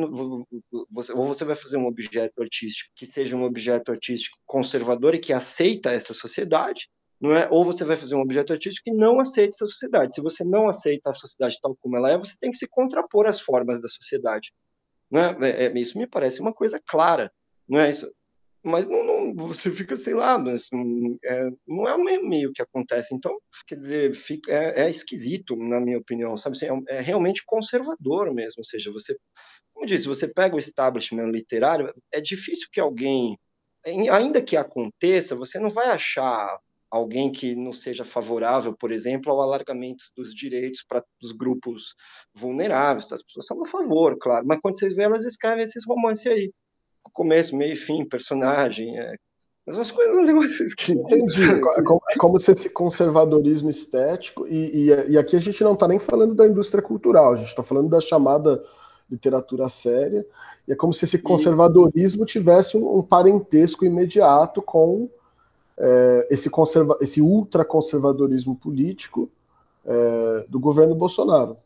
você, ou você vai fazer um objeto artístico que seja um objeto artístico conservador e que aceita essa sociedade, não é? Ou você vai fazer um objeto artístico que não aceita essa sociedade. Se você não aceita a sociedade tal como ela é, você tem que se contrapor às formas da sociedade. É? é, é isso me parece uma coisa clara, não é isso? Mas não, não você fica, sei lá, mas, é, não é o meio que acontece. Então, quer dizer, fica, é, é esquisito, na minha opinião, sabe? Assim, é, é realmente conservador mesmo. Ou seja, você, como disse, você pega o establishment literário, é difícil que alguém, ainda que aconteça, você não vai achar alguém que não seja favorável, por exemplo, ao alargamento dos direitos para os grupos vulneráveis. As pessoas são a favor, claro, mas quando vocês vê, elas escrevem esses romances aí, começo, meio, fim, personagem, é, mas umas coisas, um negócio
Entendi. É como, é como se esse conservadorismo estético, e, e, e aqui a gente não está nem falando da indústria cultural, a gente está falando da chamada literatura séria, e é como se esse conservadorismo tivesse um, um parentesco imediato com é, esse, conserva esse ultraconservadorismo político é, do governo Bolsonaro.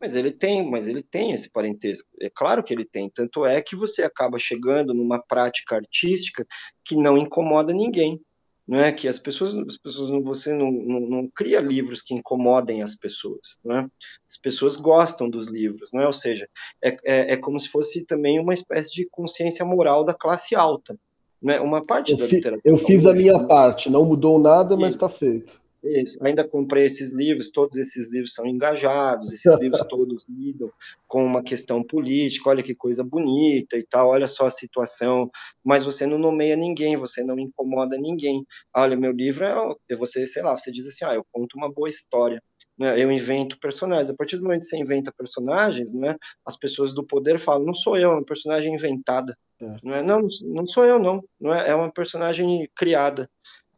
Mas ele tem, mas ele tem esse parentesco. É claro que ele tem. Tanto é que você acaba chegando numa prática artística que não incomoda ninguém. Não é que as pessoas, as pessoas você não, não, não cria livros que incomodem as pessoas, não é? As pessoas gostam dos livros, não é? Ou seja, é, é, é como se fosse também uma espécie de consciência moral da classe alta, né? Uma parte
eu
da
fi, literatura. Eu fiz a minha né? parte, não mudou nada, mas está feito.
Isso. Ainda comprei esses livros, todos esses livros são engajados, esses livros todos lidam com uma questão política, olha que coisa bonita e tal, olha só a situação, mas você não nomeia ninguém, você não incomoda ninguém. Olha, meu livro é, você, sei lá, você diz assim, ah, eu conto uma boa história né, eu invento personagens. A partir do momento que você inventa personagens, né, as pessoas do poder falam, não sou eu, é uma personagem inventada. Não, é, não, não sou eu, não. não é, é uma personagem criada.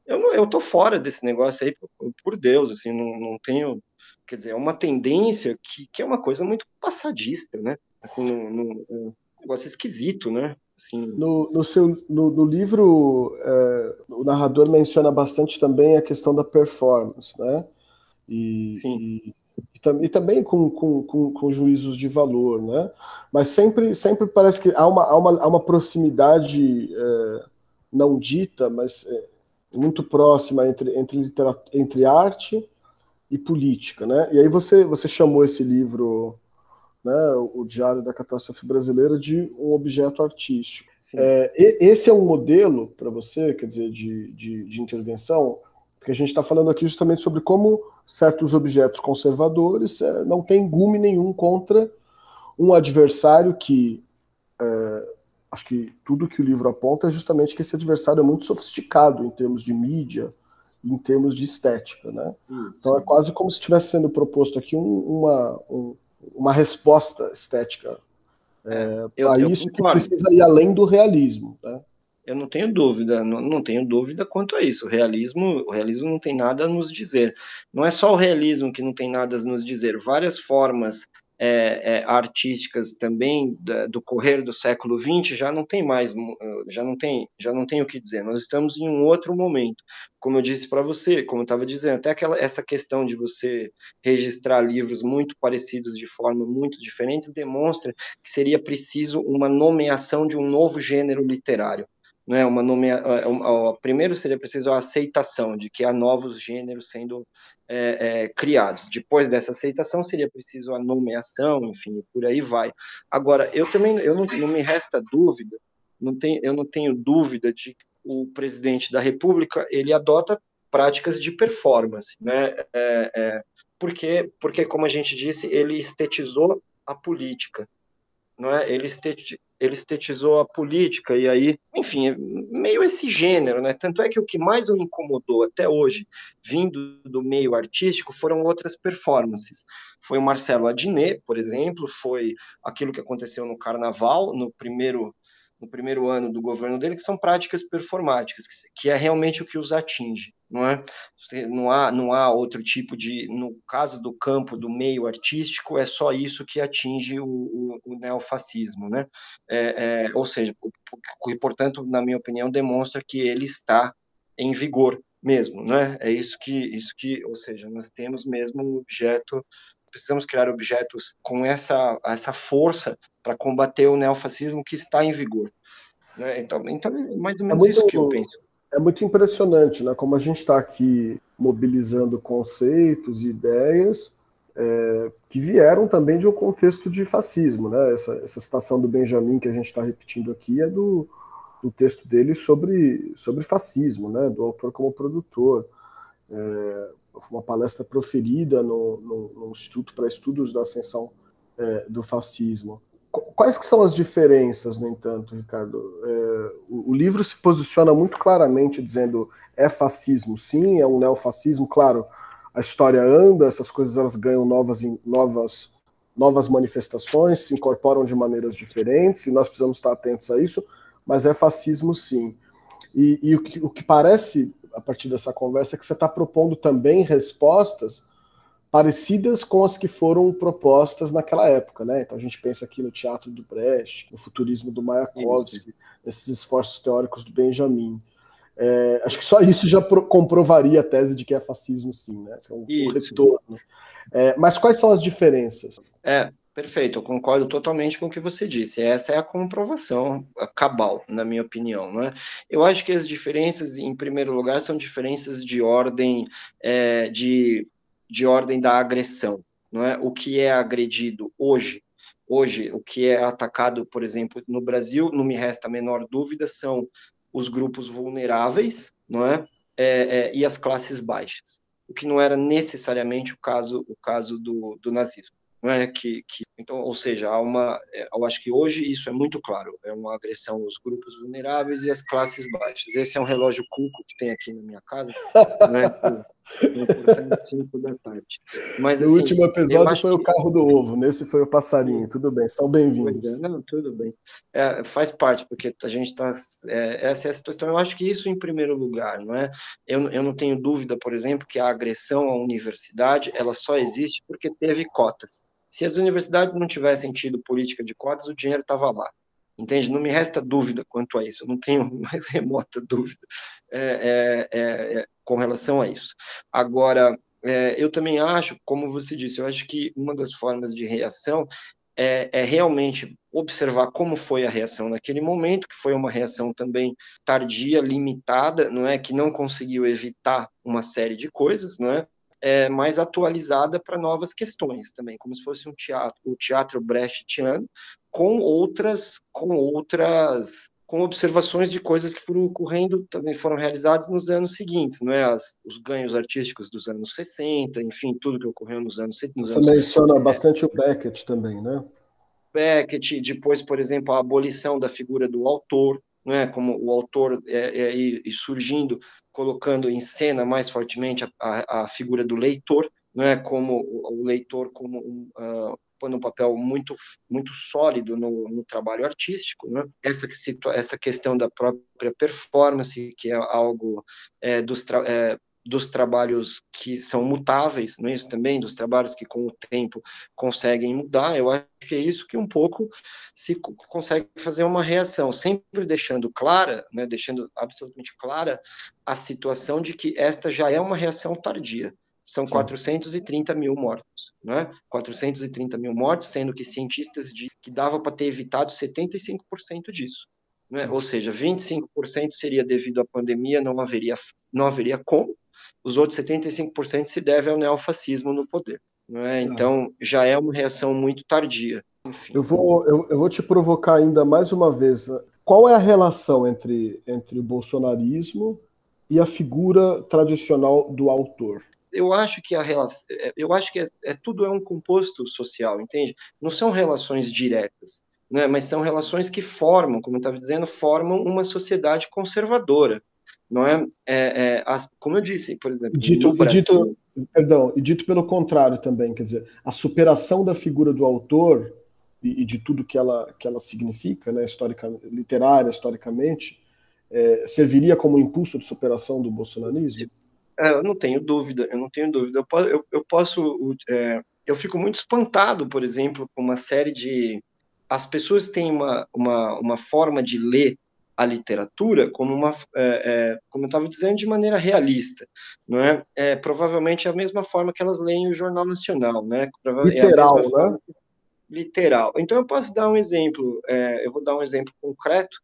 Eu, não, eu tô fora desse negócio aí, por, por Deus, assim, não, não tenho... Quer dizer, é uma tendência que, que é uma coisa muito passadista, né? Assim, não, não, é um negócio esquisito, né? Assim...
No, no, seu, no, no livro, é, o narrador menciona bastante também a questão da performance, né? e, e, e, também com, com, com, com, juízos de valor, né? Mas sempre, sempre parece que há uma, há uma, há uma proximidade é, não dita, mas é, muito próxima entre, entre, entre arte e política, né? E aí você, você chamou esse livro, né, o Diário da Catástrofe Brasileira, de um objeto artístico. É, esse é um modelo para você, quer dizer, de, de, de intervenção porque a gente está falando aqui justamente sobre como certos objetos conservadores é, não têm gume nenhum contra um adversário que é, acho que tudo que o livro aponta é justamente que esse adversário é muito sofisticado em termos de mídia, em termos de estética, né? Isso. Então é quase como se estivesse sendo proposto aqui um, uma, um, uma resposta estética é, é para isso que precisa ir além do realismo, né?
Eu não tenho dúvida, não, não, tenho dúvida quanto a isso. O realismo, o realismo não tem nada a nos dizer. Não é só o realismo que não tem nada a nos dizer. Várias formas é, é, artísticas também da, do correr do século XX já não tem mais, já não tem, já não tem o que dizer. Nós estamos em um outro momento, como eu disse para você, como eu estava dizendo, até aquela essa questão de você registrar livros muito parecidos de forma muito diferentes demonstra que seria preciso uma nomeação de um novo gênero literário né, uma nomea... É, primeiro seria preciso a aceitação de que há novos gêneros sendo é, é, criados. Depois dessa aceitação seria preciso a nomeação, enfim, por aí vai. Agora, eu também eu não, não me resta dúvida, não tem, eu não tenho dúvida de que o presidente da República ele adota práticas de performance, né? É, é, porque, porque, como a gente disse, ele estetizou a política, não é? Ele, esteti, ele estetizou a política, e aí, enfim, é meio esse gênero, né? Tanto é que o que mais o incomodou até hoje, vindo do meio artístico, foram outras performances. Foi o Marcelo Adnet, por exemplo, foi aquilo que aconteceu no Carnaval, no primeiro no primeiro ano do governo dele, que são práticas performáticas, que, é realmente o que os atinge, não é? Não há, não há outro tipo de, no caso do campo do meio artístico, é só isso que atinge o, o, o neofascismo, né? É, é, ou seja, e portanto, na minha opinião, demonstra que ele está em vigor mesmo, né? É isso que, isso que, ou seja, nós temos mesmo um objeto precisamos criar objetos com essa, essa força para combater o neofascismo que está em vigor. Né? Então, então, é mais ou é menos é muito, isso que eu penso.
É muito impressionante, né? Como a gente está aqui mobilizando conceitos e ideias é, que vieram também de um contexto de fascismo, né? Essa, essa citação do Benjamin que a gente está repetindo aqui é do, do texto dele sobre, sobre fascismo, né? Do autor como produtor. É, uma palestra proferida no, no, no Instituto para Estudos da Ascensão é, do Fascismo. Quais que são as diferenças, no entanto, Ricardo? É, o, o, livro se posiciona muito claramente dizendo é fascismo, sim, é um neofascismo, claro, a história anda, essas coisas elas ganham novas, novas, novas manifestações, se incorporam de maneiras diferentes, e nós precisamos estar atentos a isso, mas é fascismo, sim. E, e o, que, o que parece a partir dessa conversa é que você está propondo também respostas parecidas com as que foram propostas naquela época, né? Então a gente pensa aqui no teatro do Brecht, no futurismo do Mayakovsky, nesses esforços teóricos do Benjamin. É, acho que só isso já comprovaria a tese de que é fascismo, sim, né? É um, um retorno. É, mas quais são as diferenças?
É, Perfeito, eu concordo totalmente com o que você disse. Essa é a comprovação cabal, na minha opinião. Não é? Eu acho que as diferenças, em primeiro lugar, são diferenças de ordem é, de, de ordem da agressão, não é? O que é agredido hoje, hoje o que é atacado, por exemplo, no Brasil, não me resta a menor dúvida, são os grupos vulneráveis, não é? é, é e as classes baixas, o que não era necessariamente o caso, o caso do, do nazismo. Não é? que, que, então, ou seja, há uma, é, eu acho que hoje isso é muito claro, é uma agressão aos grupos vulneráveis e às classes baixas. Esse é um relógio cuco que tem aqui na minha casa, não
é? 5 da tarde. Mas, assim, no último episódio foi o carro do ovo, nesse foi o passarinho. Tudo bem, são
é, bem-vindos. Não, tudo bem. É, faz parte, porque a gente está. É, essa é a situação. Eu acho que isso, em primeiro lugar, não é? Eu, eu não tenho dúvida, por exemplo, que a agressão à universidade ela só existe porque teve cotas. Se as universidades não tivessem tido política de cotas, o dinheiro estava lá. Entende? Não me resta dúvida quanto a isso, eu não tenho mais remota dúvida é, é, é, é, com relação a isso. Agora, é, eu também acho, como você disse, eu acho que uma das formas de reação é, é, realmente observar como foi a reação naquele momento, que foi uma reação também tardia, limitada, não é que não conseguiu evitar uma série de coisas, não é? É, mais atualizada para novas questões também, como se fosse um teatro, o teatro brechtiano, com outras, com outras, com observações de coisas que foram ocorrendo, também foram realizadas nos anos seguintes, não é? As, os ganhos artísticos dos anos 60, enfim, tudo que ocorreu nos anos 70.
Você anos menciona 70. bastante o Beckett também, né?
Beckett, depois, por exemplo, a abolição da figura do autor, não é? Como o autor é, é, e surgindo colocando em cena mais fortemente a, a, a figura do leitor, é como o, leitor como um, uh, põe um papel muito muito sólido no, no trabalho artístico, né? Essa essa questão da própria performance, que é algo é, dos é, dos trabalhos que são mutáveis, não é isso também, dos trabalhos que com o tempo conseguem mudar, eu acho que é isso que um pouco se consegue fazer uma reação, sempre deixando clara, né, deixando absolutamente clara a situação de que esta já é uma reação tardia, são Sim. 430 mil mortos, né? 430 mil mortos, sendo que cientistas de que dava para ter evitado 75% disso. Né? Ou seja, 25% seria devido à pandemia, não haveria, não haveria como, os outros 75% se deve ao neofascismo no poder. Né? Então, já é uma reação muito tardia.
Enfim. Eu, vou, eu, eu vou te provocar ainda mais uma vez. Qual é a relação entre, entre o bolsonarismo e a figura tradicional do autor?
eu acho que a relação, é, eu acho que é, é, tudo é um composto social, entende? Não são relações diretas, né? Mas são relações que formam, como eu estava dizendo, formam uma sociedade conservadora não é, é, é as, como eu disse, por exemplo,
dito, Brasil, dito, perdão, e dito pelo contrário também, quer dizer, a superação da figura do autor e, e de tudo que ela, que ela significa, né, literária, historicamente, é, serviria como impulso de superação do bolsonarismo?
É, eu não tenho dúvida, eu não tenho dúvida. Eu, eu, eu posso, é, eu fico muito espantado, por exemplo, com uma série de as pessoas têm uma, uma, uma forma de ler a literatura como uma, é, é, como eu estava dizendo, de maneira realista, não é? é? Provavelmente é a mesma forma que elas leem o Jornal Nacional, né?
Literal, é né?
Literal. Então eu posso dar um exemplo, é, eu vou dar um exemplo concreto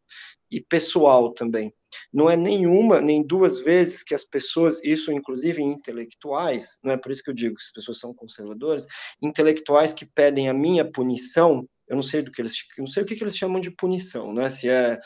e pessoal também. Não é nenhuma, nem duas vezes que as pessoas, isso inclusive intelectuais, não é por isso que eu digo que as pessoas são conservadoras, intelectuais que pedem a minha punição, eu não sei do que eles, não sei o que, que eles chamam de punição, né? Se é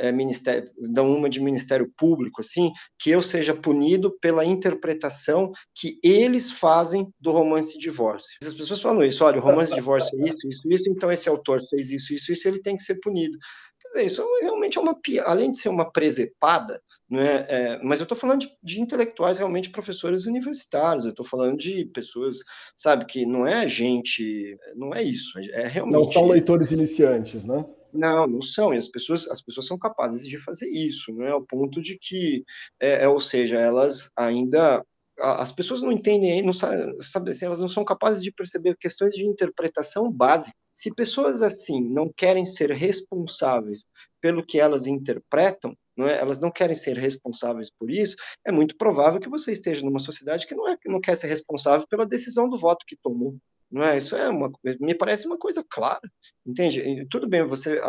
é, ministério, dão uma de Ministério Público, assim, que eu seja punido pela interpretação que eles fazem do romance de divórcio. As pessoas falam isso, olha, o romance de divórcio é isso, isso, isso, então esse autor fez isso, isso, isso, ele tem que ser punido. Quer dizer, isso realmente é uma além de ser uma presepada, né, é, mas eu estou falando de, de, intelectuais realmente professores universitários, eu estou falando de pessoas, sabe, que não é gente, não é isso, é realmente...
Não são leitores iniciantes, né?
Não, não são. E as pessoas, as pessoas são capazes de fazer isso, não é? Ao ponto de que, é, é, ou seja, elas ainda as pessoas não entendem, não sabem, sabe, assim, elas não são capazes de perceber questões de interpretação básica. Se pessoas assim não querem ser responsáveis pelo que elas interpretam, não é? elas não querem ser responsáveis por isso, é muito provável que você esteja numa sociedade que não, é, que não quer ser responsável pela decisão do voto que tomou. Não é? Isso é uma, me parece uma coisa clara, entende? E tudo bem, você,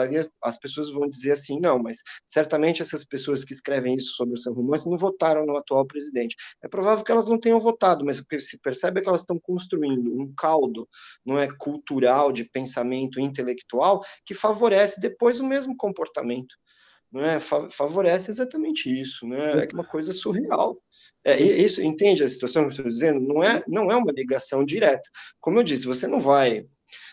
as pessoas vão dizer assim, não, mas certamente essas pessoas que escrevem isso sobre o seu romance não votaram no atual presidente. É provável que elas não tenham votado, mas o que se percebe é que elas estão construindo um caldo, não é, cultural de pensamento intelectual que favorece depois o mesmo comportamento não é? favorece exatamente isso, né? É uma coisa surreal. É, isso, entende a situação que eu estou dizendo? Não é, não é uma ligação direta. Como eu disse, você não vai,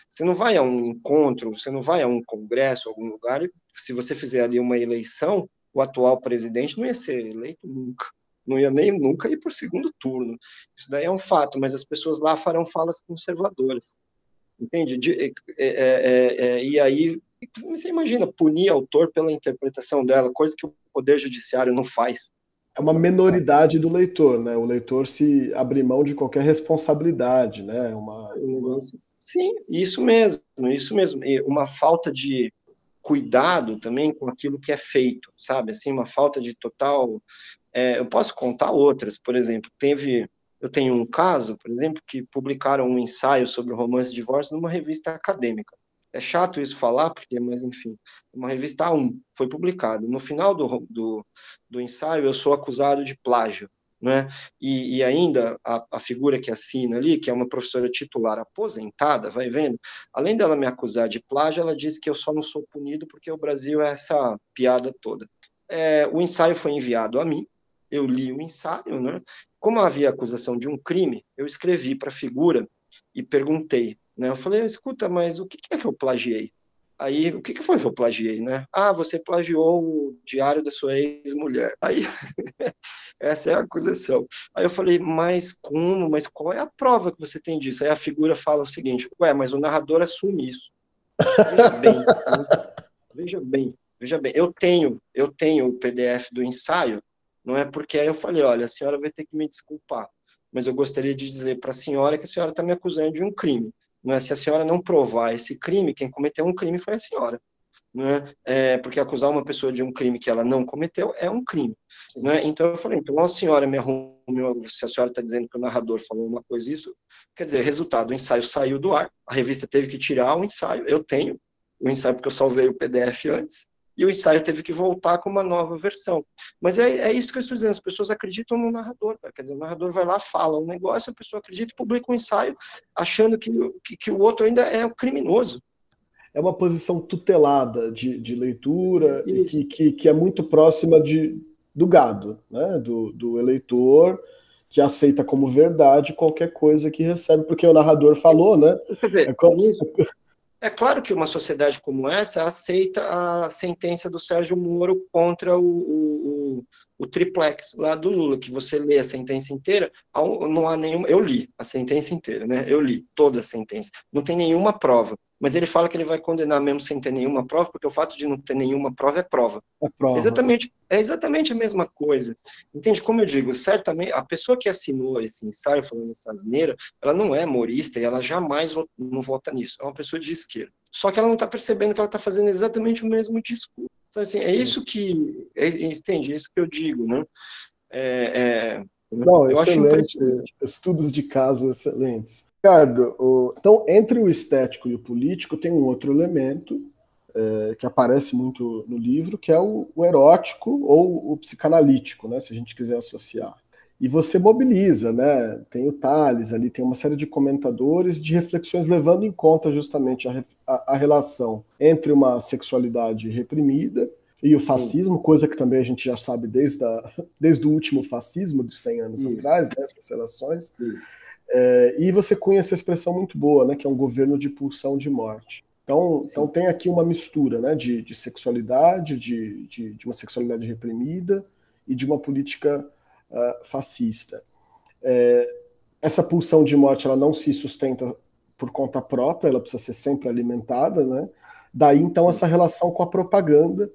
você não vai a um encontro, você não vai a um congresso, algum lugar, se você fizer ali uma eleição, o atual presidente não ia ser eleito nunca. Não ia nem nunca ir para o segundo turno. Isso daí é um fato, mas as pessoas lá farão falas conservadoras. Entende? De, é, é, é, e aí, você imagina punir autor pela interpretação dela, coisa que o Poder Judiciário não faz
é uma menoridade do leitor, né? O leitor se abrir mão de qualquer responsabilidade, né? Uma, uma...
Sim, isso mesmo, isso mesmo. E uma falta de cuidado também com aquilo que é feito, sabe? Assim, uma falta de total. É, eu posso contar outras, por exemplo, teve. Eu tenho um caso, por exemplo, que publicaram um ensaio sobre o romance de divórcio numa revista acadêmica é chato isso falar, porque, mas enfim, uma revista A1 foi publicado. No final do, do, do ensaio, eu sou acusado de plágio, né? E, e ainda a, a, figura que assina ali, que é uma professora titular aposentada, vai vendo, além dela me acusar de plágio, ela diz que eu só não sou punido porque o Brasil é essa piada toda. É, o ensaio foi enviado a mim, eu li o ensaio, né? Como havia acusação de um crime, eu escrevi para a figura e perguntei né? Eu falei, escuta, mas o que é que eu plagiei? Aí, o que, foi que eu plagiei, né? Ah, você plagiou o diário da sua ex-mulher. Aí, essa é a acusação. Aí eu falei, mas como? Mas qual é a prova que você tem disso? Aí a figura fala o seguinte, ué, mas o narrador assume isso. Veja bem, veja bem, veja bem. Eu tenho, eu tenho o PDF do ensaio, não é porque aí eu falei, olha, a senhora vai ter que me desculpar, mas eu gostaria de dizer para a senhora que a senhora está me acusando de um crime. Não é? Se a senhora não provar esse crime, quem cometeu um crime foi a senhora. Não é? porque acusar uma pessoa de um crime que ela não cometeu é um crime. Não é? Então eu falei, então a senhora me arrumou, se a senhora está dizendo que o narrador falou uma coisa isso, quer dizer, resultado, o ensaio saiu do ar, a revista teve que tirar o ensaio, eu tenho o ensaio porque eu salvei o PDF antes, e o ensaio teve que voltar com uma nova versão. Mas é, é isso que eu estou dizendo, as pessoas acreditam no narrador, quer dizer, o narrador vai lá, fala um negócio, a pessoa acredita e publica um ensaio, achando que, que, que o outro ainda é o criminoso.
É uma posição tutelada de, de leitura e que, que, que, é muito próxima de, do gado, né? do, do eleitor, que aceita como verdade qualquer coisa que recebe, porque o narrador falou, né?
Quer dizer, é, como... É claro que uma sociedade como essa aceita a sentença do Sérgio Moro contra o, o, o, triplex lá do Lula, que você lê a sentença inteira, não há nenhuma. Eu li a sentença inteira, né? Eu li toda a sentença. Não tem nenhuma prova. Mas ele fala que ele vai condenar mesmo sem ter nenhuma prova, porque o fato de não ter nenhuma prova é prova. É prova. Exatamente, é exatamente a mesma coisa. Entende? Como eu digo, certamente a pessoa que assinou esse ensaio falando essa asneira, ela não é humorista e ela jamais não vota nisso. É uma pessoa de esquerda. Só que ela não está percebendo que ela está fazendo exatamente o mesmo discurso. Então, assim, é isso que. É, entende? É isso que eu digo, né? É,
é, não, eu excelente. Estudos de caso excelentes. Ricardo, o... então, entre o estético e o político, tem um outro elemento é, que aparece muito no livro, que é o, o, erótico ou o psicanalítico, né, se a gente quiser associar. E você mobiliza, né? Tem o Tales ali, tem uma série de comentadores de reflexões levando em conta justamente a, a, a relação entre uma sexualidade reprimida e o fascismo, Sim. coisa que também a gente já sabe desde, a, desde o último fascismo de 100 anos atrás, dessas né, relações. É, e você conhece a expressão muito boa, né, que é um governo de pulsão de morte. Então, então tem aqui uma mistura né, de, de sexualidade, de, de, de, uma sexualidade reprimida e de uma política uh, fascista. É, essa pulsão de morte ela não se sustenta por conta própria, ela precisa ser sempre alimentada, né? Daí então essa relação com a propaganda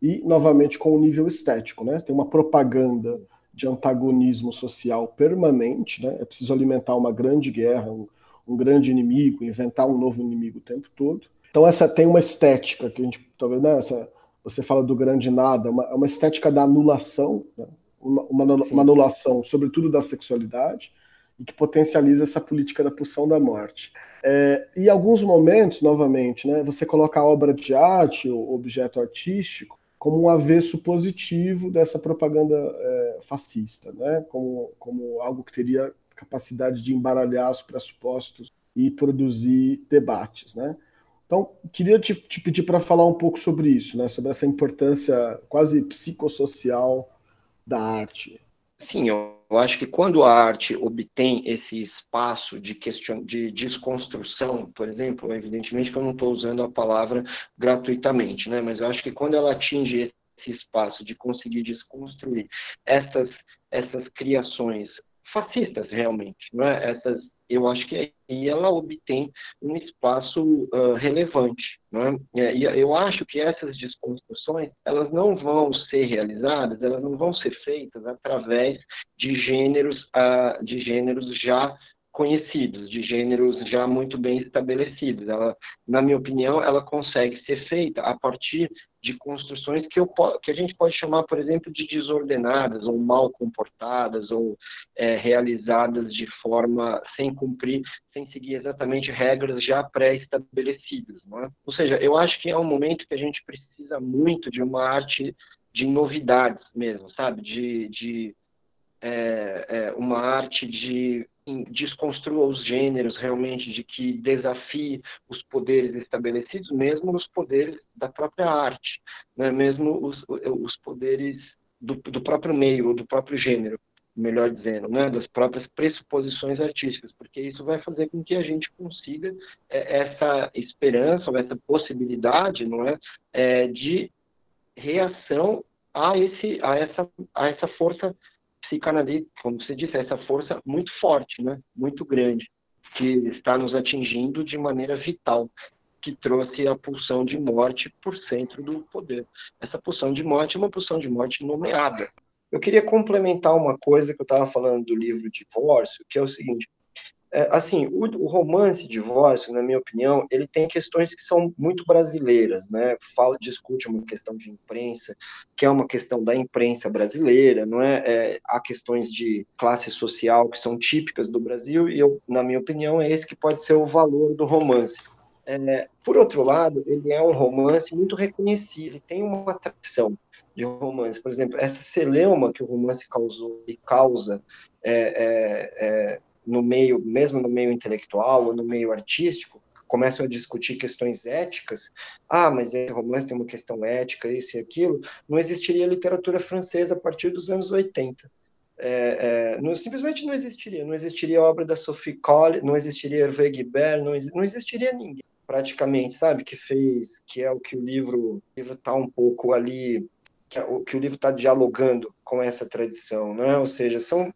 e novamente com o nível estético, né? Tem uma propaganda de antagonismo social permanente, né? É preciso alimentar uma grande guerra, um, um, grande inimigo, inventar um novo inimigo o tempo todo. Então essa tem uma estética que a gente talvez né, essa, você fala do grande nada, uma, uma estética da anulação, né? Uma, uma, uma, anulação, sobretudo da sexualidade, e que potencializa essa política da pulsão da morte. É, e em alguns momentos, novamente, né, você coloca a obra de arte, o objeto artístico, como um avesso positivo dessa propaganda é, fascista, né? como, como algo que teria capacidade de embaralhar os pressupostos e produzir debates. Né? Então, queria te, te pedir para falar um pouco sobre isso, né? sobre essa importância quase psicossocial da arte.
Sim, eu acho que quando a arte obtém esse espaço de, question... de desconstrução, por exemplo, evidentemente que eu não estou usando a palavra gratuitamente, né? mas eu acho que quando ela atinge esse espaço de conseguir desconstruir essas, essas criações fascistas, realmente, não é? essas eu acho que aí ela obtém um espaço uh, relevante. Né? E eu acho que essas desconstruções elas não vão ser realizadas, elas não vão ser feitas através de gêneros, uh, de gêneros já conhecidos, de gêneros já muito bem estabelecidos. Ela, na minha opinião, ela consegue ser feita a partir de construções que, eu, que a gente pode chamar, por exemplo, de desordenadas ou mal comportadas ou é, realizadas de forma sem cumprir, sem seguir exatamente regras já pré-estabelecidas. É? Ou seja, eu acho que é um momento que a gente precisa muito de uma arte de novidades mesmo, sabe? De, de é, é, uma arte de desconstrua os gêneros realmente, de que desafie os poderes estabelecidos, mesmo os poderes da própria arte, né? mesmo os, os poderes do, do próprio meio, ou do próprio gênero. melhor dizendo, né, das próprias pressuposições artísticas, porque isso vai fazer com que a gente consiga é, essa esperança ou essa possibilidade, não é, é, de reação a esse a essa a essa força psicanalítica, como você disse, essa força muito forte, né, muito grande, que está nos atingindo de maneira vital que trouxe a pulsão de morte por centro do poder. Essa pulsão de morte é uma pulsão de morte nomeada. Eu queria complementar uma coisa que eu estava falando do livro Divórcio, que é o seguinte: é, assim, o, o, romance divórcio, na minha opinião, ele tem questões que são muito brasileiras, né? Fala, discute uma questão de imprensa, que é uma questão da imprensa brasileira, não é? é? Há questões de classe social que são típicas do Brasil e eu, na minha opinião, é esse que pode ser o valor do romance. É, por outro lado, ele é um romance muito reconhecido, ele tem uma tradição de romance. Por exemplo, essa celeuma que o romance causou e causa é, é, é, no meio, mesmo no meio intelectual ou no meio artístico, começam a discutir questões éticas. Ah, mas esse romance tem uma questão ética, isso e aquilo. Não existiria literatura francesa a partir dos anos 80. É, é, não, simplesmente não existiria. Não existiria obra da Sophie Collins, não existiria Hervé Guibert, não, não existiria ninguém praticamente, sabe, que fez, que é o que o livro está um pouco ali, que, o, que o livro está dialogando com essa tradição, né? Ou seja, são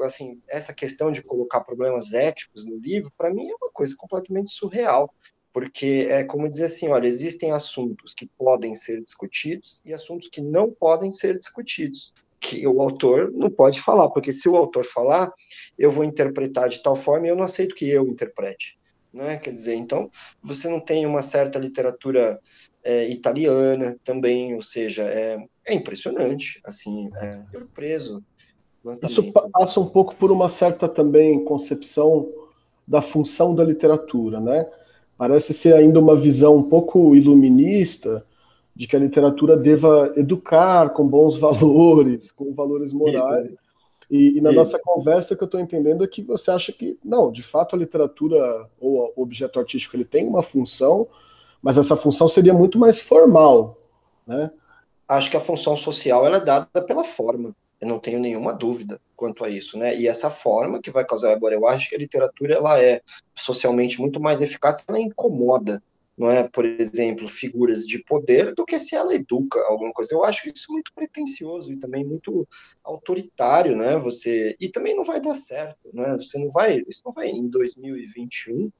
assim, essa questão de colocar problemas éticos no livro, para mim é uma coisa completamente surreal, porque é como dizer assim, olha, existem assuntos que podem ser discutidos e assuntos que não podem ser discutidos, que o autor não pode falar, porque se o autor falar, eu vou interpretar de tal forma e eu não aceito que eu interprete né? Quer dizer, então você não tem uma certa literatura é, italiana também, ou seja, é, é impressionante, assim, é surpreso.
Isso passa um pouco por uma certa também concepção da função da literatura, né? Parece ser ainda uma visão um pouco iluminista de que a literatura deva educar com bons valores, com valores morais. Isso. E, e na Isso. nossa conversa, que eu estou entendendo é que você acha que, não, de fato a literatura ou o objeto artístico ele tem uma função, mas essa função seria muito mais formal, né?
Acho que a função social ela é dada pela forma. Eu não tenho nenhuma dúvida quanto a isso, né? E essa forma que vai causar agora, eu acho que a literatura ela é socialmente muito mais eficaz, ela incomoda não é, por exemplo, figuras de poder, do que se ela educa alguma coisa. Eu acho isso muito pretensioso e também muito autoritário, né? Você e também não vai dar certo, né? Você não vai, isso não vai em 2021,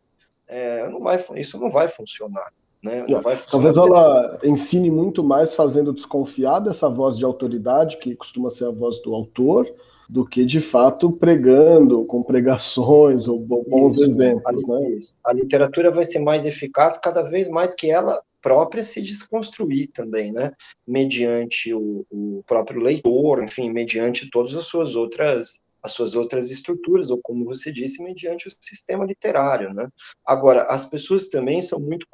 é, não vai, isso não vai funcionar. Né?
Talvez ela ensine muito mais fazendo desconfiar dessa voz de autoridade, que costuma ser a voz do autor, do que de fato pregando com pregações ou bons isso, exemplos. A, né?
a literatura vai ser mais eficaz cada vez mais que ela própria se desconstruir também, né? Mediante o, o próprio leitor, enfim, mediante todas as suas outras as suas outras estruturas, ou como você disse, mediante o sistema literário. Né? Agora, as pessoas também são muito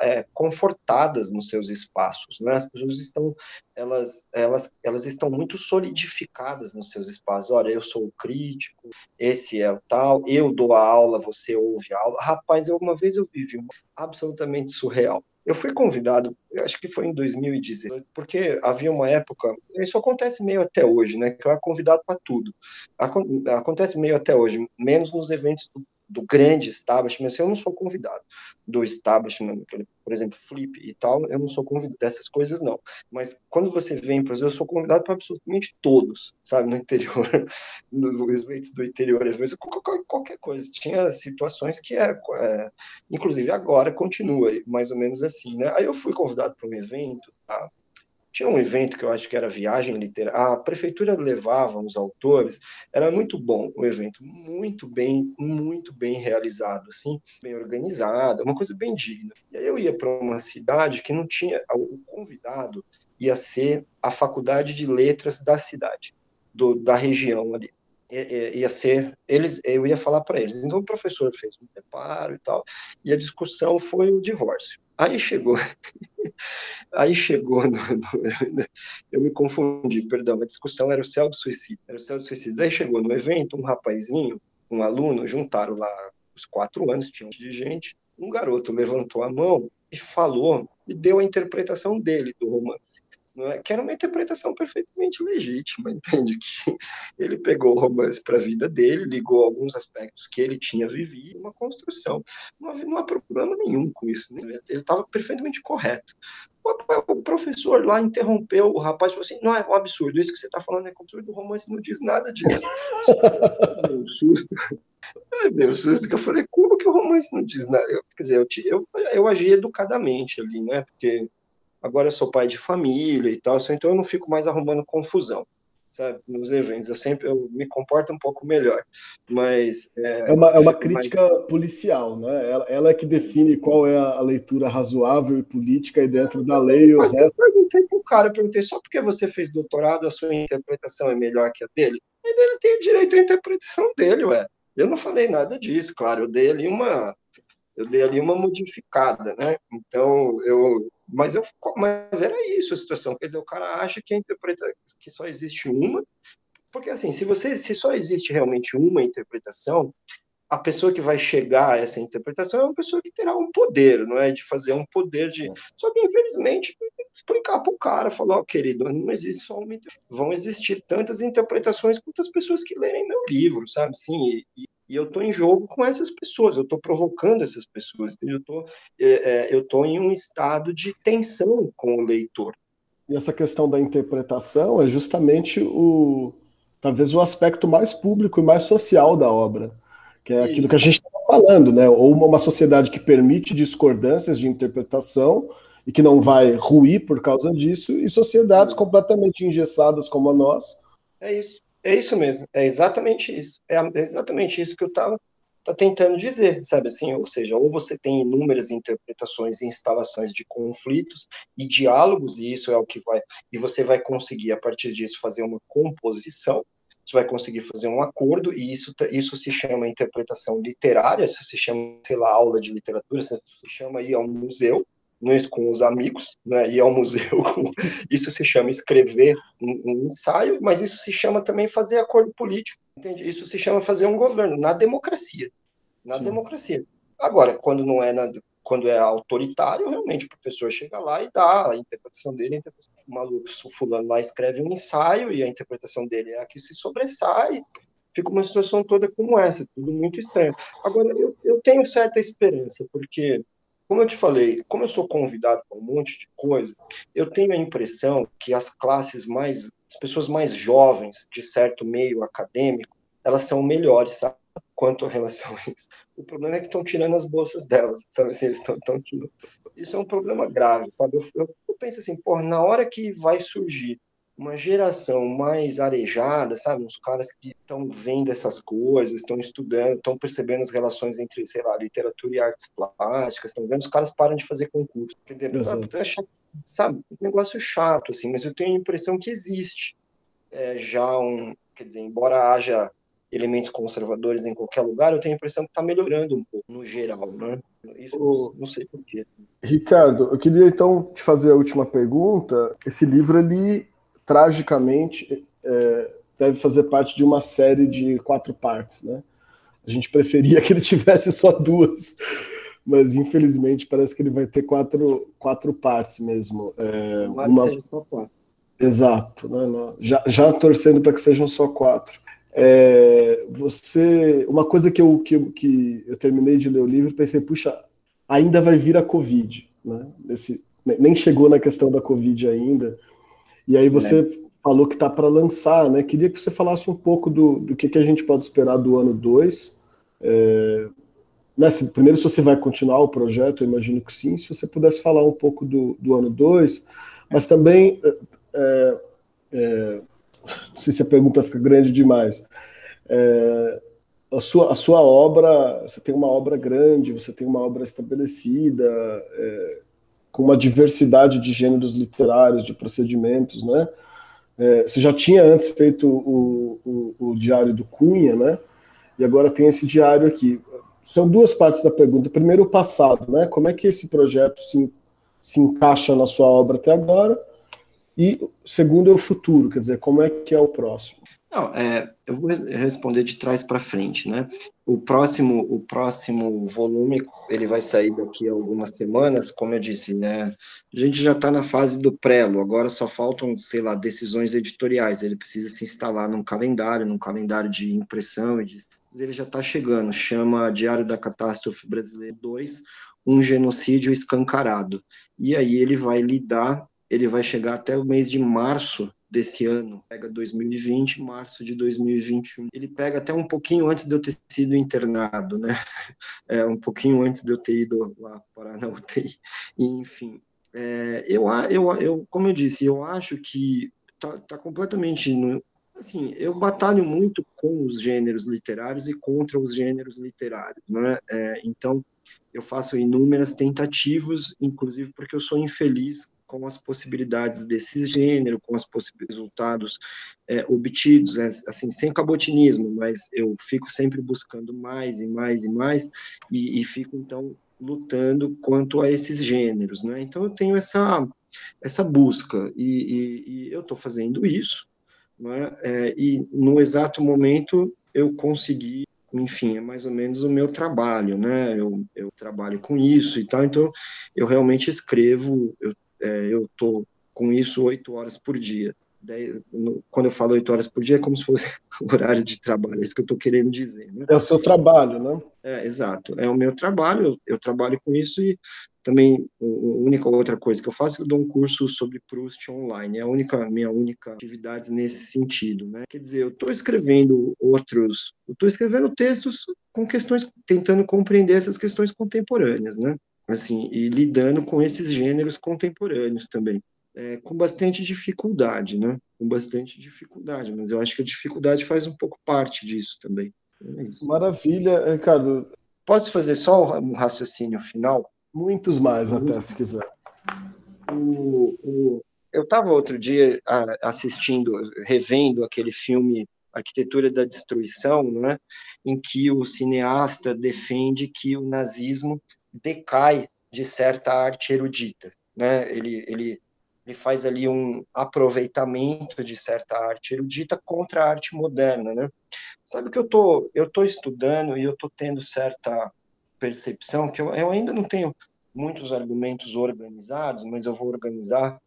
é, confortadas nos seus espaços, né? as pessoas estão, elas, elas, elas estão muito solidificadas nos seus espaços. Olha, eu sou o crítico, esse é o tal, eu dou a aula, você ouve a aula. Rapaz, eu, uma vez eu vivi uma absolutamente surreal. Eu fui convidado, acho que foi em 2018, porque havia uma época, isso acontece meio até hoje, né? Que eu era convidado para tudo. Acontece meio até hoje, menos nos eventos do do grande establishment, eu não sou convidado do establishment, por exemplo, Flip e tal, eu não sou convidado dessas coisas, não. Mas quando você vem, exemplo, eu sou convidado para absolutamente todos, sabe, no interior, nos eventos do interior, às vezes, qualquer coisa. Tinha situações que era, é, inclusive agora continua mais ou menos assim, né? Aí eu fui convidado para um evento, tá? Tinha um evento que eu acho que era viagem literária. A prefeitura levava os autores. Era muito bom o evento, muito bem, muito bem realizado, assim, bem organizado, uma coisa bem digna. E aí eu ia para uma cidade que não tinha o convidado ia ser a faculdade de letras da cidade, do, da região ali ia ser eles eu ia falar para eles então o professor fez um preparo e tal e a discussão foi o divórcio aí chegou Aí chegou, no, no, eu me confundi, perdão, a discussão era o céu do suicídio, era o céu do suicídio. Aí chegou no evento um rapazinho, um aluno, juntaram lá os quatro anos, tinha um monte de gente, um garoto levantou a mão e falou, e deu a interpretação dele do romance. É? que era uma interpretação perfeitamente legítima, entende? Que ele pegou o romance para a vida dele, ligou alguns aspectos que ele tinha vivido, uma construção. Não, havia, não há problema nenhum com isso, né? ele estava perfeitamente correto. O professor lá interrompeu o rapaz e falou assim: não, é um absurdo, isso que você está falando é absurdo, o romance não diz nada disso. Um susto. Deu um susto que eu falei: como que o romance não diz nada? Eu, quer dizer, eu, eu, eu agi educadamente ali, né? Porque agora eu sou pai de família e tal, então eu não fico mais arrumando confusão, sabe, nos eventos. Eu sempre eu me comporto um pouco melhor, mas...
É, é uma, é uma crítica policial, né? Ela, ela, é que define qual é a leitura razoável e política e dentro da lei...
Mas eu perguntei pro cara, eu perguntei, só porque você fez doutorado, a sua interpretação é melhor que a dele? Ele tem o direito à interpretação dele, ué. Eu não falei nada disso, claro, eu dei ali uma eu dei ali uma modificada, né? Então, eu, mas eu, mas era isso a situação, quer dizer, o cara acha que a interpreta que só existe uma, porque assim, se você se só existe realmente uma interpretação, a pessoa que vai chegar a essa interpretação é uma pessoa que terá um poder, não é? De fazer um poder de. Só que, infelizmente, explicar para o cara, falar, ó, oh, querido, não existe só uma. Vão existir tantas interpretações quanto as pessoas que lerem meu livro, sabe? Sim, e, e eu estou em jogo com essas pessoas, eu estou provocando essas pessoas, eu estou é, é, eu em um estado de tensão com o leitor.
E essa questão da interpretação é justamente o talvez o aspecto mais público e mais social da obra, que é aquilo que a gente estava falando, né? Ou uma sociedade que permite discordâncias de interpretação e que não vai ruir por causa disso, e sociedades completamente engessadas como a nossa.
É isso. É isso mesmo, é exatamente isso. É exatamente isso que eu estava tá tentando dizer, sabe assim? Ou seja, ou você tem inúmeras interpretações e instalações de conflitos e diálogos, e isso é o que vai. E você vai conseguir, a partir disso, fazer uma composição, você vai conseguir fazer um acordo, e isso, isso se chama interpretação literária, isso se chama, sei lá, aula de literatura, isso se chama aí ao museu, com os amigos, né, ir ao museu. isso se chama escrever um, um, ensaio, mas isso se chama também fazer acordo político, entende? Isso se chama fazer um governo na democracia, na Sim. democracia. Agora, quando não é na, quando é autoritário, realmente o professor chega lá e dá a interpretação dele, a interpretação maluco, o fulano lá escreve um ensaio e a interpretação dele é a que se sobressai, fica uma situação toda como essa, tudo muito estranho. Agora, eu, eu tenho certa esperança, porque como eu te falei, como eu sou convidado para um monte de coisa, eu tenho a impressão que as classes mais, as pessoas mais jovens, de certo meio acadêmico, elas são melhores, sabe? Quanto a relação a isso. O problema é que estão tirando as bolsas delas, sabe? Assim, eles estão Isso é um problema grave, sabe? Eu, eu, eu penso assim, pô, na hora que vai surgir uma geração mais arejada, sabe? Uns caras que estão vendo essas coisas, estão estudando, estão percebendo as relações entre, sei lá, literatura e artes plásticas, estão vendo, os caras param de fazer concurso. Quer dizer, é chato, sabe? Um negócio chato, assim, mas eu tenho a impressão que existe é, já um. Quer dizer, embora haja elementos conservadores em qualquer lugar, eu tenho a impressão que está melhorando um pouco, no geral, né? Isso não sei porquê.
Ricardo, eu queria então te fazer a última pergunta. Esse livro, ele tragicamente, é, deve fazer parte de uma série de quatro partes, né? A gente preferia que ele tivesse só duas, mas infelizmente parece que ele vai ter quatro, quatro partes mesmo. É, uma... só quatro. Exato, né? já, já torcendo para que sejam só quatro. É, você, uma coisa que eu, que, que eu terminei de ler o livro, pensei, puxa, ainda vai vir a Covid, né? Esse, nem chegou na questão da Covid ainda, e aí você né? falou que está para lançar, né? Queria que você falasse um pouco do, do que, que a gente pode esperar do ano 2. É, né, se, primeiro, se você vai continuar o projeto, eu imagino que sim. Se você pudesse falar um pouco do, do ano 2, mas também. É, é, é, não sei se a pergunta fica grande demais. É, a sua, a sua obra, você tem uma obra grande, você tem uma obra estabelecida, é, com uma diversidade de gêneros literários, de procedimentos, né? É, você já tinha antes feito o, o, o, diário do Cunha, né? E agora tem esse diário aqui. São duas partes da pergunta. Primeiro, o passado, né? Como é que esse projeto se, se encaixa na sua obra até agora? E segundo é o futuro, quer dizer, como é que é o próximo?
Não, é, eu vou responder de trás para frente, né? O próximo, o próximo volume ele vai sair daqui a algumas semanas, como eu disse, né? A gente já está na fase do prelo, agora só faltam, sei lá, decisões editoriais. Ele precisa se instalar num calendário, num calendário de impressão e de... ele já está chegando. Chama Diário da Catástrofe Brasileira 2, um genocídio escancarado. E aí ele vai lidar, ele vai chegar até o mês de março desse ano, pega 2020, março de 2021. Ele pega até um pouquinho antes de eu ter sido internado, né? É, um pouquinho antes de eu ter ido lá parar na UTI. E, enfim, é, eu, eu, eu, como eu disse, eu acho que tá, tá completamente no, assim, eu batalho muito com os gêneros literários e contra os gêneros literários, né? É, então, eu faço inúmeras tentativas, inclusive porque eu sou infeliz com as possibilidades desse gênero, com os resultados é, obtidos, é, assim, sem cabotinismo, mas eu fico sempre buscando mais e mais e mais, e, e fico, então, lutando quanto a esses gêneros, né? Então, eu tenho essa, essa busca, e, e, e eu estou fazendo isso, né? É, e no exato momento eu consegui enfim, é mais ou menos o meu trabalho, né? Eu, eu trabalho com isso e tal, então eu realmente escrevo, eu é, eu estou com isso oito horas por dia. Dez, quando eu falo oito horas por dia, é como se fosse horário de trabalho, é isso que eu estou querendo dizer. Né?
É o seu trabalho, né?
É, exato. É o meu trabalho, eu, eu trabalho com isso e também a única outra coisa que eu faço é que eu dou um curso sobre Proust online. É a única minha única atividade nesse sentido, né? Quer dizer, eu estou escrevendo outros, eu estou escrevendo textos com questões, tentando compreender essas questões contemporâneas, né? Assim, e lidando com esses gêneros contemporâneos também. É, com bastante dificuldade, né? Com bastante dificuldade, mas eu acho que a dificuldade faz um pouco parte disso também.
É Maravilha, Ricardo.
Posso fazer só um raciocínio final?
Muitos mais, uhum. até, se quiser.
O, o, eu estava outro dia assistindo, revendo aquele filme Arquitetura da Destruição, né, em que o cineasta defende que o nazismo decai de certa arte erudita, né? Ele, ele, ele faz ali um aproveitamento de certa arte erudita contra a arte moderna, né? Sabe que eu tô eu tô estudando e eu tô tendo certa percepção que eu, eu ainda não tenho muitos argumentos organizados, mas eu vou organizar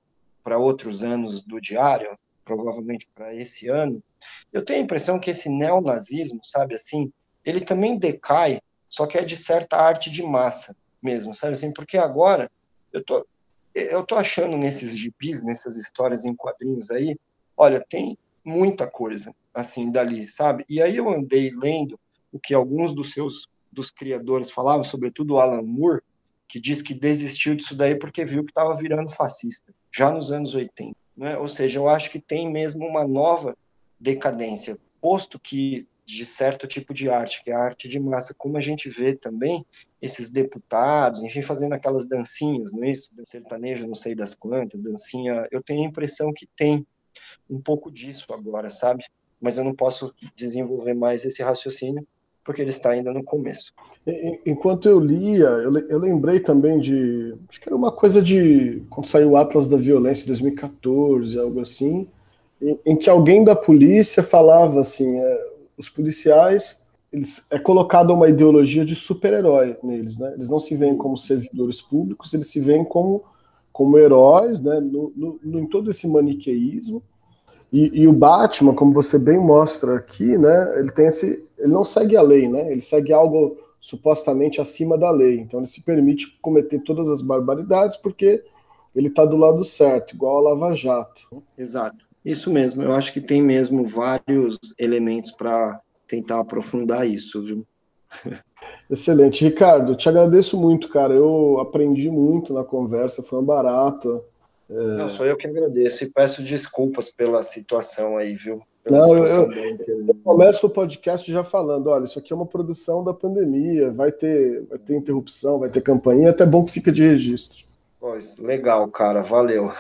para outros anos do diário, provavelmente para esse ano. Eu tenho a impressão que esse neonazismo, sabe assim, ele também decai só que é de certa arte de massa mesmo, sabe assim? Porque agora eu tô, eu tô achando nesses gibis, nessas histórias em quadrinhos aí, olha, tem muita coisa assim dali, sabe? E aí eu andei lendo o que alguns dos seus dos criadores falavam, sobretudo o Alan Moore, que diz que desistiu disso daí porque viu que estava virando fascista, já nos anos 80. Né? Ou seja, eu acho que tem mesmo uma nova decadência, posto que de certo tipo de arte, que é a arte de massa, como a gente vê também esses deputados, enfim, fazendo aquelas dancinhas, não é isso? Sertanejo, não sei das quantas, dancinha. Eu tenho a impressão que tem um pouco disso agora, sabe? Mas eu não posso desenvolver mais esse raciocínio porque ele está ainda no começo.
Enquanto eu lia, eu lembrei também de. Acho que era uma coisa de. Quando saiu o Atlas da Violência em 2014, algo assim, em, que alguém da polícia falava assim: é, os policiais eles, é colocada uma ideologia de super-herói neles, né? Eles não se veem como servidores públicos, eles se veem como, como heróis, né? No, no, no em todo esse maniqueísmo. E, e, o Batman, como você bem mostra aqui, né? Ele tem esse, ele não segue a lei, né? Ele segue algo supostamente acima da lei. Então ele se permite cometer todas as barbaridades porque ele está do lado certo, igual a Lava Jato.
Exato. Isso mesmo, eu acho que tem mesmo vários elementos para tentar aprofundar isso, viu?
Excelente. Ricardo, te agradeço muito, cara. Eu aprendi muito na conversa, foi um barato.
É... Não, sou eu que agradeço e peço desculpas pela situação aí, viu?
Pela Não, eu, eu, começo o podcast já falando, olha, isso aqui é uma produção da pandemia, vai ter, vai ter interrupção, vai ter campanha, até bom que fica de registro.
Pois, legal, cara, valeu.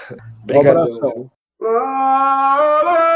Obrigado. Um abração. Oh,